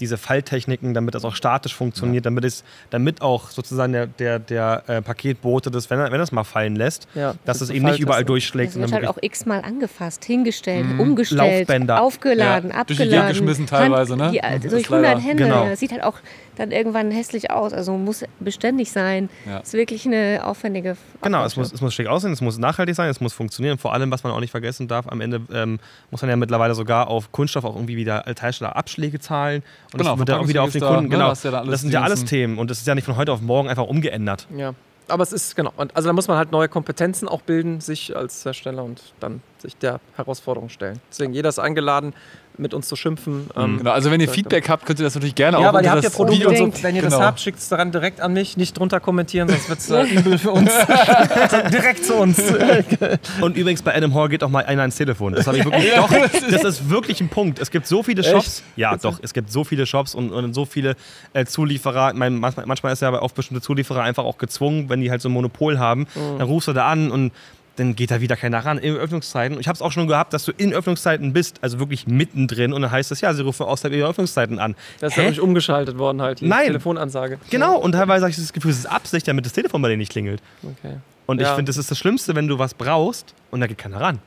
Diese Falltechniken, damit das auch statisch funktioniert, damit es, damit auch sozusagen der, der, der äh, Paketbote das, wenn er, wenn er es mal fallen lässt, Ja, dass das es eben nicht überall durchschlägt. Das wird halt auch x-mal angefasst, hingestellt, Mhm. umgestellt, Laufbänder. aufgeladen, Ja, durch die Gegend abgeladen. geschmissen teilweise, ne? Die, Das also durch leider- 100 Hände. Genau. Das sieht halt auch dann irgendwann hässlich aus. Also muss beständig sein. Ja. Ist wirklich eine aufwendige Genau, es muss, es muss schick aussehen, es muss nachhaltig sein, es muss funktionieren. Vor allem, was man auch nicht vergessen darf, am Ende ähm, muss man ja mittlerweile sogar auf Kunststoff auch irgendwie wieder als Hersteller Abschläge zahlen. Und Genau, das wird dann auch wieder auf den Kunden. ne, Genau, hast ja da alles das sind ja alles ganzen- Themen und das ist ja nicht von heute auf morgen einfach umgeändert. Ja. Aber es ist, genau. Und also da muss man halt neue Kompetenzen auch bilden, sich als Hersteller und dann sich der Herausforderung stellen. Deswegen, jeder ist eingeladen, mit uns zu schimpfen. Ähm, Genau, also wenn ihr Feedback habt, könnt ihr das natürlich gerne Ja, auch ihr unter habt ja das Produkte Video und so. Wenn ihr Genau. das habt, schickt es daran direkt an mich. Nicht drunter kommentieren, sonst wird es äh, übel für uns. direkt zu uns. Und übrigens bei Adam Hall geht auch mal einer ins Telefon. Das habe ich wirklich. doch, das ist wirklich ein Punkt. Es gibt so viele Shops. Ja, doch. Es gibt so viele Shops und, und so viele äh, Zulieferer. Meine, manchmal, manchmal ist ja aber auf bestimmte Zulieferer einfach auch gezwungen, wenn die halt so ein Monopol haben. Dann rufst du da an und dann geht da wieder keiner ran in Öffnungszeiten. Ich habe es auch schon gehabt, dass du in Öffnungszeiten bist, also wirklich mittendrin. Und dann heißt es ja, sie rufen außerhalb ihrer Öffnungszeiten an. Das ist Hä? nämlich umgeschaltet worden halt, die Nein. Telefonansage. Genau. Und teilweise habe ich das Gefühl, es ist Absicht, damit das Telefon bei denen nicht klingelt. Okay. Und ich Ja. finde, das ist das Schlimmste, wenn du was brauchst und da geht keiner ran.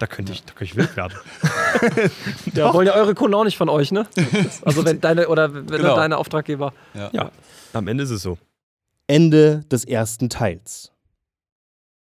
Da könnte ich, da könnte ich wild werden. Ja, wollen ja eure Kunden auch nicht von euch, ne? Also wenn deine oder wenn Genau. deine Auftraggeber. Ja, am Ende ist es so. Ende des ersten Teils.